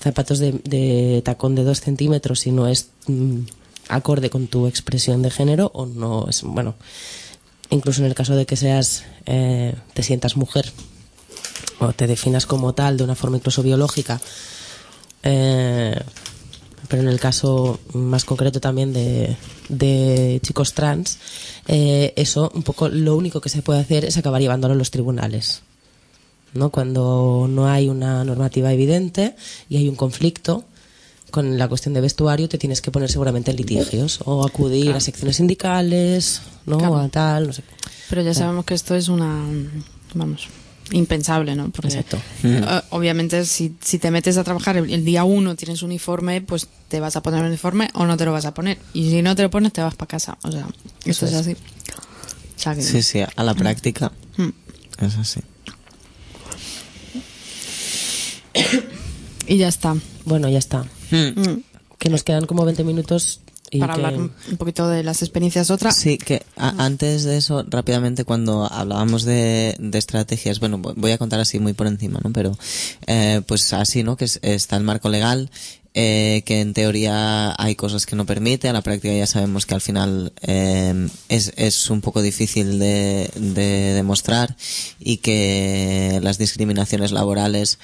zapatos de, de tacón de dos centímetros si no es mm, acorde con tu expresión de género o no es, bueno, incluso en el caso de que seas, eh, te sientas mujer o te definas como tal de una forma incluso biológica, eh, pero en el caso más concreto también de, chicos trans, eh, eso un poco lo único que se puede hacer es acabar llevándolo a los tribunales. ¿No? Cuando no hay una normativa evidente y hay un conflicto con la cuestión de vestuario, te tienes que poner seguramente en litigios o acudir a secciones sindicales, ¿no? Claro. A tal, no sé. Pero ya sabemos que esto es una, vamos, impensable, ¿no? Porque, Exacto. eh, obviamente, si, si te metes a trabajar el, el día uno, tienes uniforme, pues te vas a poner un uniforme o no te lo vas a poner. Y si no te lo pones, te vas para casa. O sea, Eso esto es es. así. O sea que- Sí, sí, a la práctica Mm. es así. Y ya está. Bueno, ya está. Mm. Que nos quedan como 20 minutos y Para que- hablar un poquito de las experiencias otra. Sí, que a- antes de eso, rápidamente, cuando hablábamos de, de estrategias, bueno, vo- voy a contar así muy por encima, ¿no? Pero, eh, pues así, ¿no? Que es- está el marco legal, eh, que en teoría hay cosas que no permite, a la práctica ya sabemos que al final eh, es, es un poco difícil de, de demostrar y que las discriminaciones laborales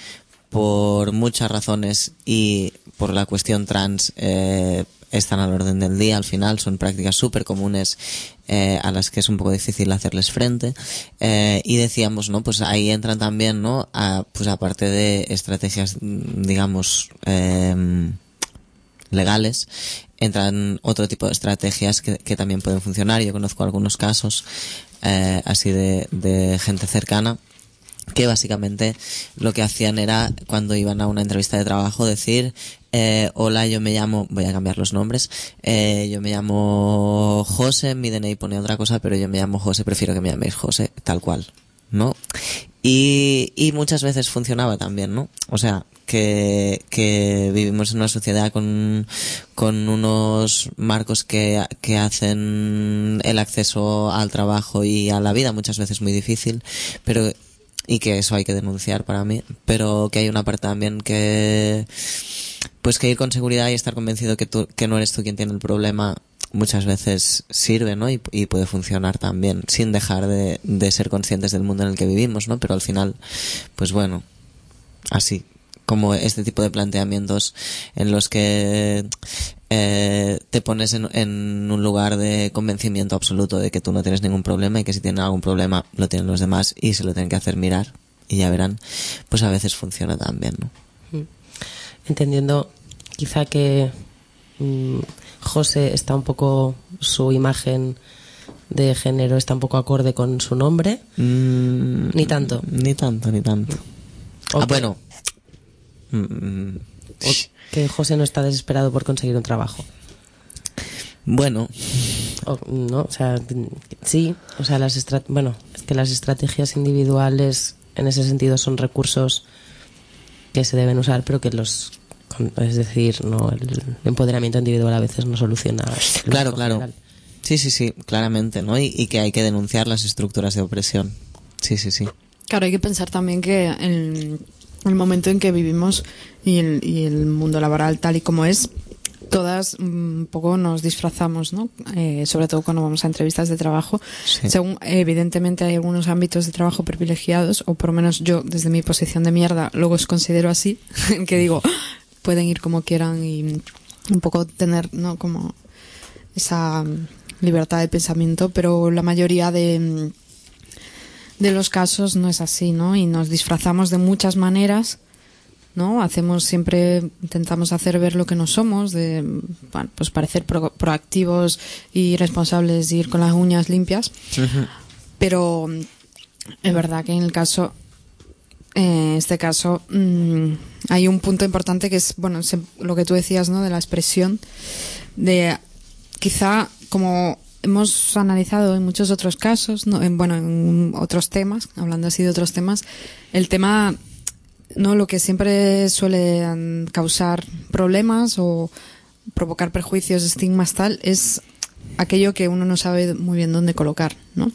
por muchas razones y por la cuestión trans eh, están al orden del día al final son prácticas súper comunes eh, a las que es un poco difícil hacerles frente. Eh, y decíamos no pues ahí entran también no a, pues aparte de estrategias digamos em, legales entran otro tipo de estrategias que, también pueden funcionar. Yo conozco algunos casos eh, así de gente cercana que básicamente lo que hacían era cuando iban a una entrevista de trabajo decir eh, hola yo me llamo voy a cambiar los nombres eh, yo me llamo José mi DNI pone otra cosa pero yo me llamo José prefiero que me llaméis José tal cual no y, y muchas veces funcionaba también no o sea que, que vivimos en una sociedad con, con unos marcos que, que hacen el acceso al trabajo y a la vida muchas veces muy difícil pero y que eso hay que denunciar para mí, pero que hay una parte también que pues que ir con seguridad y estar convencido que tú que no eres tú quien tiene el problema muchas veces sirve, ¿no? Y, y puede funcionar también sin dejar de, de ser conscientes del mundo en el que vivimos, ¿no? Pero al final, pues bueno, así como este tipo de planteamientos en los que eh, te pones en, en un lugar de convencimiento absoluto de que tú no tienes ningún problema y que si tienen algún problema lo tienen los demás y se lo tienen que hacer mirar y ya verán, pues a veces funciona también, ¿no? entendiendo quizá que mm, José está un poco su imagen de género está un poco acorde con su nombre. Ni tanto. ni tanto ni tanto. Ah bueno Mm, o que José no está desesperado por conseguir un trabajo bueno O- no o sea sí o sea las bueno es que las estrategias individuales en ese sentido son recursos que se deben usar pero que los es decir no el empoderamiento individual a veces no soluciona el Claro, claro. general. Sí, sí, sí, claramente, ¿no? Y, y que hay que denunciar las estructuras de opresión. Sí, sí, sí. Claro, hay que pensar también que el, el momento en que vivimos y el, y el mundo laboral tal y como es, todas mm, un poco nos disfrazamos, ¿no? Eh, sobre todo cuando vamos a entrevistas de trabajo. Sí. Según, evidentemente hay algunos ámbitos de trabajo privilegiados, o por lo menos yo, desde mi posición de mierda, luego os considero así, *laughs* que digo, pueden ir como quieran y un poco tener, ¿no? Como esa mm, libertad de pensamiento, pero la mayoría de, mm, de los casos no es así, ¿no? Y nos disfrazamos de muchas maneras, ¿no? Hacemos siempre, intentamos hacer ver lo que no somos, de, bueno, pues parecer pro- proactivos y responsables y ir con las uñas limpias, pero es verdad que en el caso, en este caso, mm, hay un punto importante que es, bueno, se- lo que tú decías, ¿no? De la expresión, de quizá como hemos analizado en muchos otros casos, ¿no? en, bueno, en otros temas, hablando así de otros temas, el tema, no lo que siempre suele causar problemas o provocar prejuicios, estigmas tal, es aquello que uno no sabe muy bien dónde colocar, ¿no?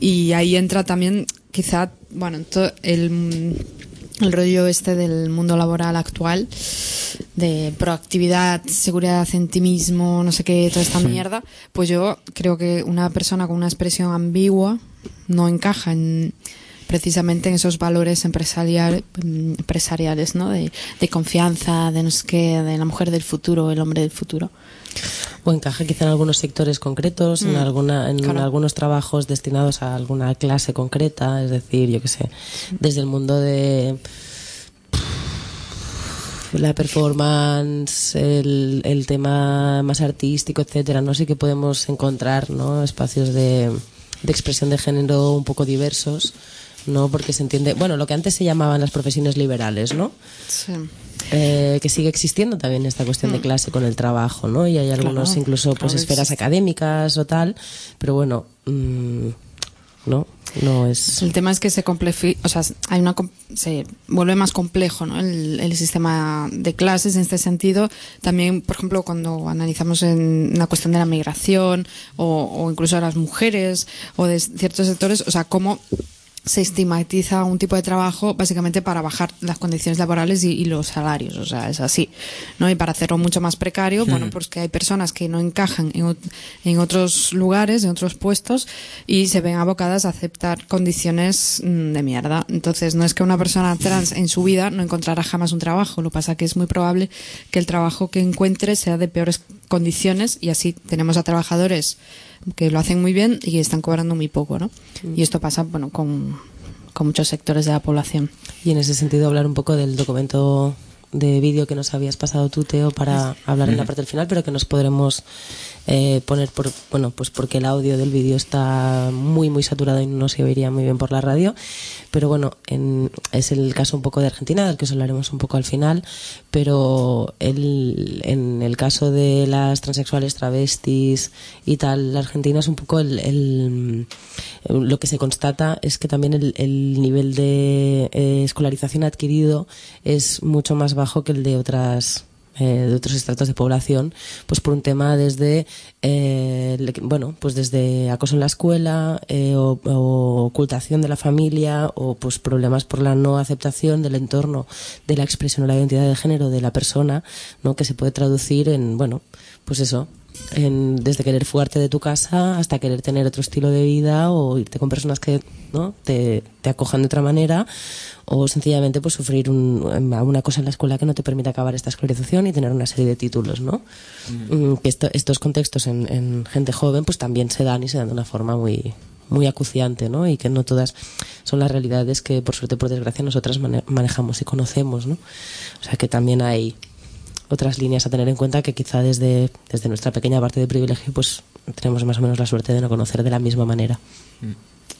Y ahí entra también, quizá, bueno, el, el rollo este del mundo laboral actual, de proactividad, seguridad en ti mismo, no sé qué, toda esta mierda, pues yo creo que una persona con una expresión ambigua no encaja en precisamente en esos valores empresarial, mm, empresariales, ¿no? De, de confianza, de no sé qué, de la mujer del futuro, el hombre del futuro. O encaja quizá en algunos sectores concretos, en, Mm, alguna, en claro. algunos trabajos destinados a alguna clase concreta, es decir, yo qué sé, desde el mundo de la performance, el, el tema más artístico, etcétera, no sé que podemos encontrar, ¿no? Espacios de, de expresión de género un poco diversos, ¿no? Porque se entiende, bueno, lo que antes se llamaban las profesiones liberales, ¿no? Sí. Eh, que sigue existiendo también esta cuestión de clase con el trabajo, ¿no? Y hay algunos Claro, incluso pues esferas académicas o tal, pero bueno, mm, no, no es. El tema es que se complefi- o sea, hay una se vuelve más complejo, ¿no? El, el sistema de clases en este sentido. También, por ejemplo, cuando analizamos en la cuestión de la migración o, o incluso a las mujeres o de ciertos sectores, o sea, cómo se estigmatiza un tipo de trabajo básicamente para bajar las condiciones laborales y, y los salarios, o sea, es así, ¿no? Y para hacerlo mucho más precario, bueno, pues que hay personas que no encajan en otros lugares, en otros puestos y se ven abocadas a aceptar condiciones mm, de mierda. Entonces, no es que una persona trans en su vida no encontrará jamás un trabajo, lo que pasa que es muy probable que el trabajo que encuentre sea de peores condiciones y así tenemos a trabajadores que lo hacen muy bien y están cobrando muy poco, ¿no? Y esto pasa, bueno, con, con muchos sectores de la población. Y en ese sentido hablar un poco del documento de vídeo que nos habías pasado tú, Teo, para hablar en la parte del final, pero que nos podremos eh, poner por, bueno, pues porque el audio del vídeo está muy, muy saturado y no se oiría muy bien por la radio. Pero bueno, en- es el caso un poco de Argentina, del que os hablaremos un poco al final, pero el, en el caso de las transexuales, travestis y tal, la Argentina es un poco el, lo que se constata es que también el, el nivel de eh, escolarización adquirido es mucho más bajo que el de otras eh, de otros estratos de población, pues por un tema desde eh, bueno, pues desde acoso en la escuela eh, o, o ocultación de la familia o pues problemas por la no aceptación del entorno de la expresión o la identidad de género de la persona, ¿no? Que se puede traducir en bueno, pues eso, en- desde querer fugarte de tu casa hasta querer tener otro estilo de vida o irte con personas que no te, te acojan de otra manera o sencillamente pues sufrir un- una cosa en la escuela que no te permite acabar esta escolarización y tener una serie de títulos no Mm, que esto- estos contextos en, en gente joven pues también se dan y se dan de una forma muy muy acuciante no y que no todas son las realidades que por suerte por desgracia nosotras mane- manejamos y conocemos no o sea que también hay otras líneas a tener en cuenta que quizá desde, desde nuestra pequeña parte de privilegio pues tenemos más o menos la suerte de no conocer de la misma manera.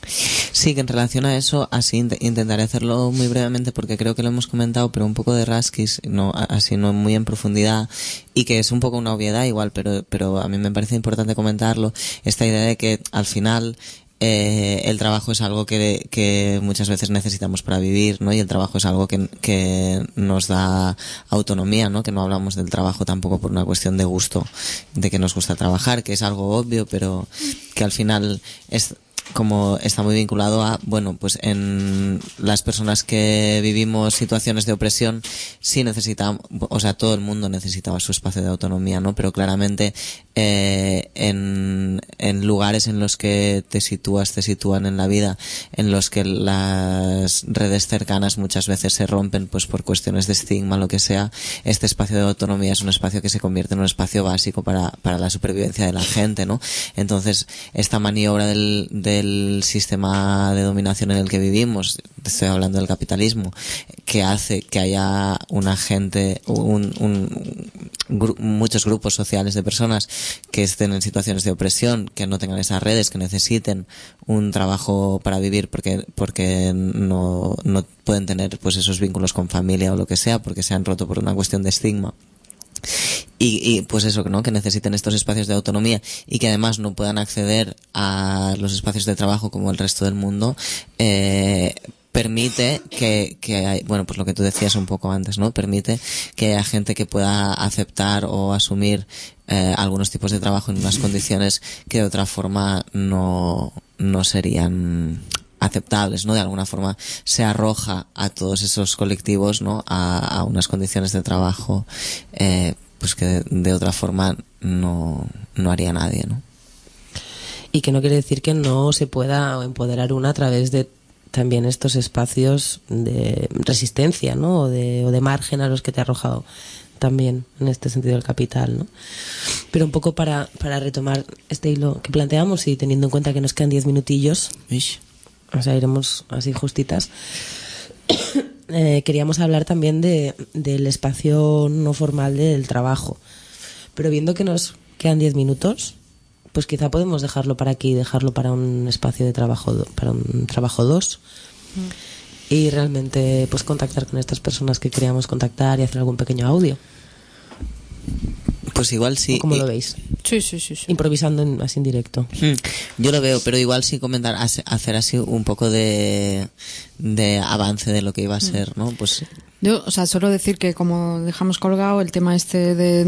Sí, que en relación a eso, así int- intentaré hacerlo muy brevemente porque creo que lo hemos comentado, pero un poco de rasquis, no, así no muy en profundidad, y que es un poco una obviedad igual, pero, pero a mí me parece importante comentarlo, esta idea de que al final eh, el trabajo es algo que, muchas veces necesitamos para vivir, ¿no? Y el trabajo es algo que, que nos da autonomía, ¿no? Que no hablamos del trabajo tampoco por una cuestión de gusto, de que nos gusta trabajar, que es algo obvio, pero que al final es como está muy vinculado a, bueno, pues en las personas que vivimos situaciones de opresión, sí necesitamos, o sea, todo el mundo necesitaba su espacio de autonomía, ¿no? Pero claramente eh, en, en lugares en los que te sitúas, te sitúan en la vida, en los que las redes cercanas muchas veces se rompen, pues por cuestiones de estigma, lo que sea, este espacio de autonomía es un espacio que se convierte en un espacio básico para, para la supervivencia de la gente, ¿no? Entonces, esta maniobra del, del sistema de dominación en el que vivimos, estoy hablando del capitalismo, que hace que haya una gente, un, un- gru- muchos grupos sociales de personas que estén en situaciones de opresión, que no tengan esas redes, que necesiten un trabajo para vivir porque, porque no, no pueden tener pues esos vínculos con familia o lo que sea, porque se han roto por una cuestión de estigma y, y, pues eso, ¿no? Que necesiten estos espacios de autonomía y que además no puedan acceder a los espacios de trabajo como el resto del mundo, eh, permite que, bueno, pues lo que tú decías un poco antes, ¿no? Permite que haya gente que pueda aceptar o asumir eh, algunos tipos de trabajo en unas condiciones que de otra forma no, no serían aceptables, ¿no? De alguna forma se arroja a todos esos colectivos, ¿no? A, a unas condiciones de trabajo, eh, pues que de, de otra forma no, no haría nadie, ¿no? Y que no quiere decir que no se pueda empoderar una a través de también estos espacios de resistencia, ¿no? O de, o de margen a los que te ha arrojado también en este sentido el capital, ¿no? Pero un poco para, para retomar este hilo que planteamos y teniendo en cuenta que nos quedan 10 minutillos, o sea, iremos así justitas, *coughs* eh, queríamos hablar también de, del espacio no formal del trabajo. Pero viendo que nos quedan 10 minutos, pues quizá podemos dejarlo para aquí, dejarlo para un espacio de trabajo, para un trabajo 2 y realmente pues contactar con estas personas que queríamos contactar y hacer algún pequeño audio. Pues igual sí. ¿Cómo lo veis? Sí, sí, sí. sí. Improvisando en- así en directo. Mm, Yo lo veo, pero igual sí comentar, hace- hacer así un poco de, de avance de lo que iba a ser, ¿no? Pues Yo, o sea, solo decir que como dejamos colgado el tema este de,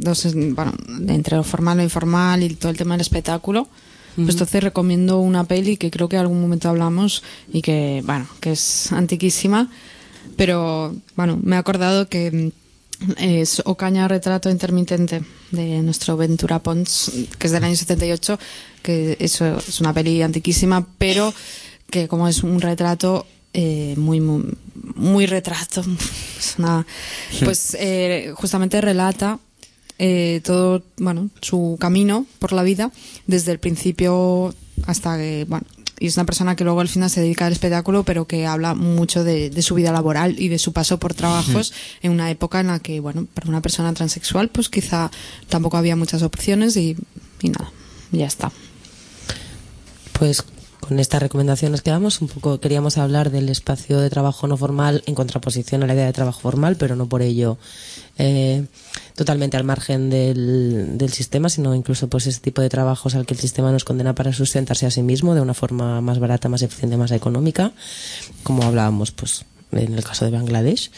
dos, bueno, de entre lo formal e informal y todo el tema del espectáculo, pues entonces recomiendo una peli que creo que en algún momento hablamos y que, bueno, que es antiquísima, pero, bueno, me he acordado que es Ocaña Retrato Intermitente de nuestro Ventura Pons, que es del año 78, que eso es una peli antiquísima, pero que como es un retrato eh, muy, muy muy retrato. *laughs* Es una- pues eh, justamente relata eh, todo bueno su camino por la vida desde el principio hasta que bueno y es una persona que luego al final se dedica al espectáculo pero que habla mucho de, de su vida laboral y de su paso por trabajos en una época en la que bueno para una persona transexual pues quizá tampoco había muchas opciones y, y nada ya está. Pues con estas recomendaciones que damos, un poco queríamos hablar del espacio de trabajo no formal en contraposición a la idea de trabajo formal, pero no por ello eh, totalmente al margen del, del sistema, sino incluso pues ese tipo de trabajos al que el sistema nos condena para sustentarse a sí mismo de una forma más barata, más eficiente, más económica, como hablábamos pues en el caso de Bangladesh.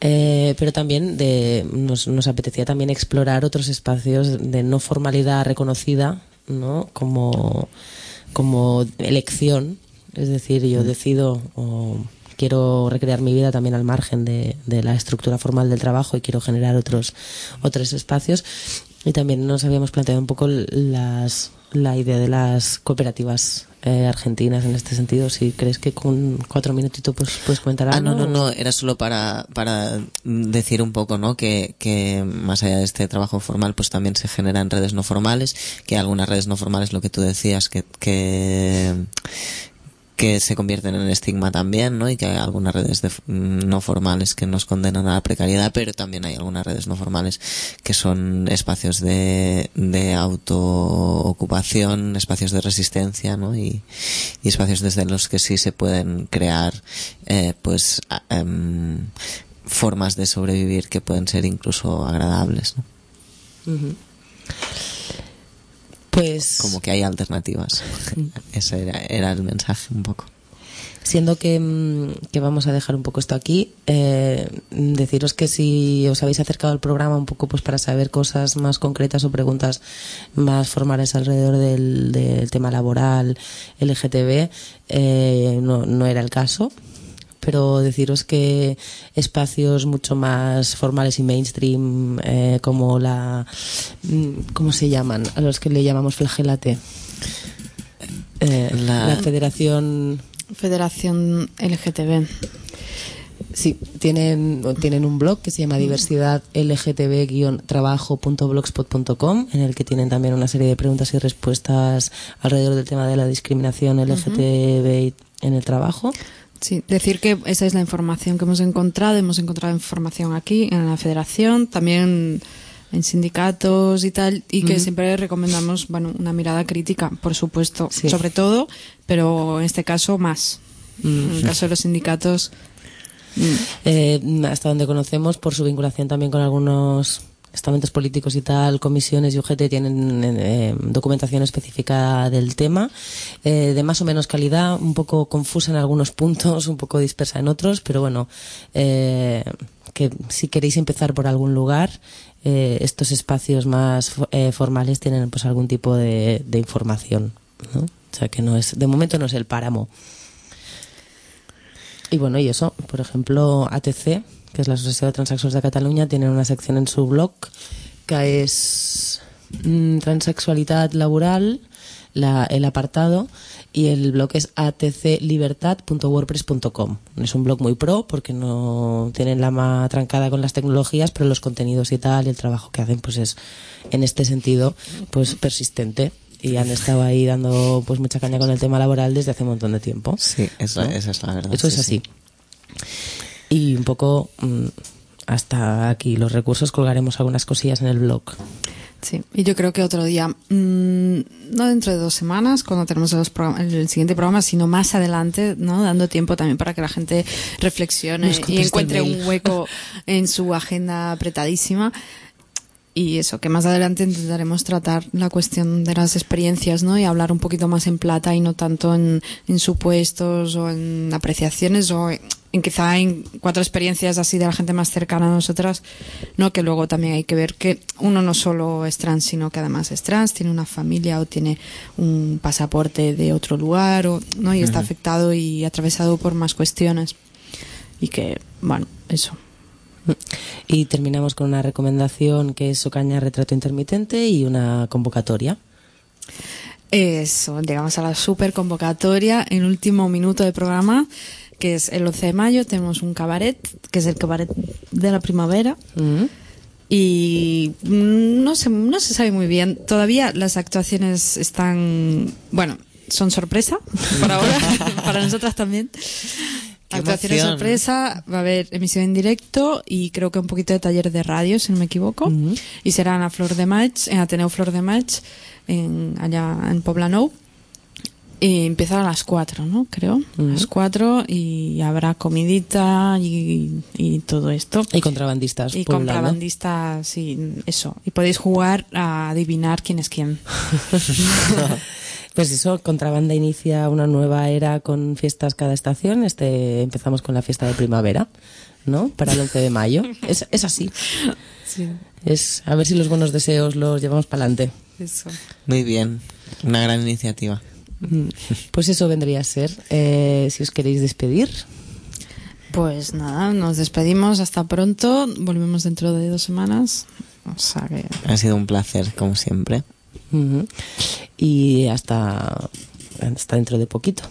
Eh, pero también de, nos, nos apetecía también explorar otros espacios de no formalidad reconocida, ¿no? Como, como elección. Es decir, yo decido o quiero recrear mi vida también al margen de, de la estructura formal del trabajo y quiero generar otros, otros espacios. Y también nos habíamos planteado un poco las, la idea de las cooperativas eh, argentinas en este sentido. Si crees que con cuatro minutitos pues, puedes comentar Ah, algo. no, no, no, era solo para, para decir un poco, ¿no? Que, que más allá de este trabajo formal, pues también se generan redes no formales, que algunas redes no formales, lo que tú decías, que, que, que se convierten en estigma también, ¿no? Y que hay algunas redes de- no formales que nos condenan a la precariedad, pero también hay algunas redes no formales que son espacios de, de autoocupación, espacios de resistencia, ¿no? Y, espacios desde los que sí se pueden crear, eh, pues, em, formas de sobrevivir que pueden ser incluso agradables, ¿no? Pues Como que hay alternativas. Ese era, era el mensaje un poco. siendo que, mm, que vamos a dejar un poco esto aquí, eh, deciros que si os habéis acercado al programa un poco pues para saber cosas más concretas o preguntas más formales alrededor del, del tema laboral, LGTB, eh, no, no era el caso. Pero deciros que espacios mucho más formales y mainstream, eh, como la. mm, ¿Cómo se llaman? A los que le llamamos flagelate. Eh, La- la Federación Federación LGTB Sí, tienen, tienen un blog que se llama diversidad lgtb-trabajo.blogspot.com en el que tienen también una serie de preguntas y respuestas alrededor del tema de la discriminación LGTB en el trabajo. Sí, decir que esa es la información que hemos encontrado. Hemos encontrado información aquí en la federación, también en sindicatos y tal, y que siempre recomendamos bueno, una mirada crítica, por supuesto, Sí. sobre todo, pero en este caso más. En el caso de los sindicatos, Eh, hasta donde conocemos, por su vinculación también con algunos estamentos políticos y tal, comisiones y UGT tienen eh, documentación específica del tema, eh, de más o menos calidad, un poco confusa en algunos puntos, un poco dispersa en otros, pero bueno, eh, que si queréis empezar por algún lugar, eh, estos espacios más fo- formales tienen pues algún tipo de, de información, ¿no? O sea que no es, de momento no es el páramo. Y bueno, y eso, por ejemplo, ATC, que es la Asociación de Transexuals de Cataluña, tiene una sección en su blog que es mm, transexualidad laboral, la- el apartado, y el blog es atclibertad.wordpress.com. Es un blog muy pro porque no tienen la más trancada con las tecnologías, pero los contenidos y tal, y el trabajo que hacen, pues es en este sentido, pues persistente. Y han estado ahí dando pues mucha caña con el tema laboral desde hace un montón de tiempo. Sí, eso, esa es la verdad. Eso es sí, así. sí. Y un poco mm, hasta aquí los recursos colgaremos algunas cosillas en el blog. Sí, y yo creo que otro día, mm, no dentro de dos semanas, cuando tenemos los el siguiente programa, sino más adelante, ¿no? Dando tiempo también para que la gente reflexione y encuentre un hueco *laughs* en su agenda apretadísima. Y eso, que más adelante intentaremos tratar la cuestión de las experiencias, ¿no? Y hablar un poquito más en plata y no tanto en, en supuestos o en apreciaciones o en, en quizá en cuatro experiencias así de la gente más cercana a nosotras, ¿no? Que luego también hay que ver que uno no solo es trans, sino que además es trans, tiene una familia o tiene un pasaporte de otro lugar, o, ¿no? Y está afectado y atravesado por más cuestiones. Y que, bueno, eso. *laughs* Y terminamos con una recomendación que es Ocaña Retrato Intermitente y una convocatoria. Eso, llegamos a la super convocatoria en último minuto de programa, que es el 11 de mayo, tenemos un cabaret, que es el cabaret de la primavera. Y mm, no se, no se sabe muy bien. Todavía las actuaciones están, bueno, son sorpresa por ahora, *laughs* para nosotras también. Actuaciones sorpresa, va a haber emisión en directo y creo que un poquito de taller de radio, si no me equivoco. Y será en la Flor de Match, en Ateneo Flor de Match, en, allá en Poblenou. Y empieza a las 4, ¿no? Creo. A las 4 y habrá comidita y, y todo esto. Y contrabandistas. Y contrabandistas, sí, eso. Y podéis jugar a adivinar quién es quién. *laughs* *laughs* Pues eso, Contrabanda inicia una nueva era con fiestas cada estación. Este empezamos con la fiesta de primavera, ¿no? Para el 11 de mayo. *laughs* Es, es así. Sí, Es a ver si los buenos deseos los llevamos para adelante. eso. Muy bien. Una gran iniciativa. Pues eso vendría a ser. Eh, si os queréis despedir. Pues nada, nos despedimos. Hasta pronto. Volvemos dentro de dos semanas. O sea que. Ha sido un placer, como siempre. Y hasta, hasta dentro de poquito.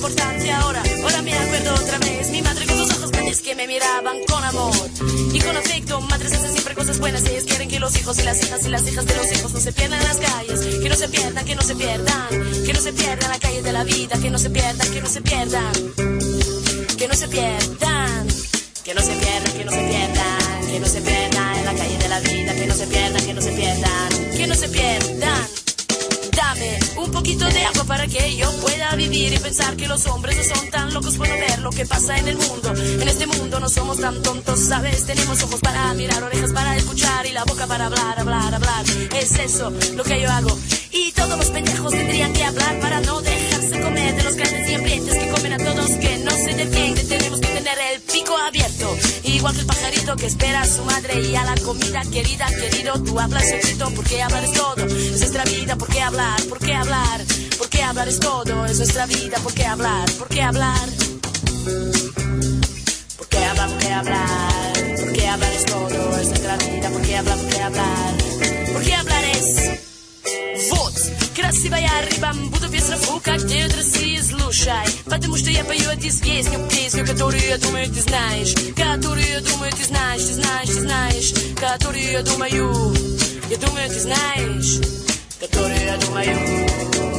Importancia. Ahora, ahora me acuerdo otra vez. Mi madre con sus ojos grandes que me miraban con amor y con afecto. Madres hacen siempre cosas buenas. Ellas quieren que los hijos y las hijas y las hijas de los hijos no se pierdan las calles. Que no se pierdan, que no se pierdan. Que no se pierdan la calle de la vida. Que no se pierdan, que no se pierdan. Que no se pierdan. Que no se pierdan, que no se pierdan, que no se pierdan en la calle de la vida, que no se pierdan, que no se pierdan, que no se pierdan. Dame un poquito de agua para que yo pueda vivir y pensar que los hombres no son tan locos por no ver lo que pasa en el mundo. En este mundo no somos tan tontos, ¿sabes? Tenemos ojos para mirar, orejas para escuchar y la boca para hablar, hablar, hablar. Es eso lo que yo hago. Y todos los pendejos tendrían que hablar para no dejarse de los grandes y ambientes que comen a todos que no se defienden. Tenemos que tener el pico abierto, igual que el pajarito que espera a su madre y a la comida querida, querido. Tú hablas secreto porque hablar es todo, es nuestra vida, ¿por qué hablar? ¿Por qué hablar? ¿Por qué hablar es todo? Es nuestra vida, ¿por qué hablar? ¿Por qué hablar? ¿Por qué hablar? ¿Por hablar? ¿Por qué hablar es todo? Es nuestra vida, ¿por qué hablar? ¿Por qué hablar? ¿Por qué hablar es? Вот, красивая рыба, буду без фука, где Россия слушай. Потому что я пою здесь песню, песню, которую я думаю, ты знаешь. Которую я думаю, ты знаешь, ты знаешь, ты знаешь. Которую я думаю, я думаю, ты знаешь. Которую я думаю,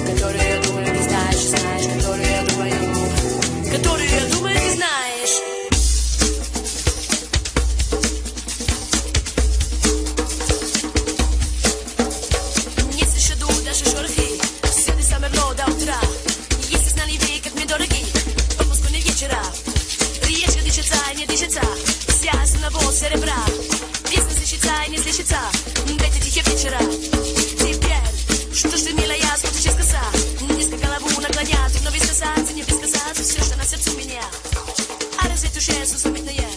которую я думаю, ты знаешь, знаешь. Которую я думаю, которую я думаю, ты знаешь. не дышится, вся одного серебра. Песня слышится и не слышится, дети тихие вечера. Теперь, что ж ты, милая, смотришь коса, низко голову наклонят, но без коса, не без коса, все, что на сердце у меня. А разве душе сусуметное?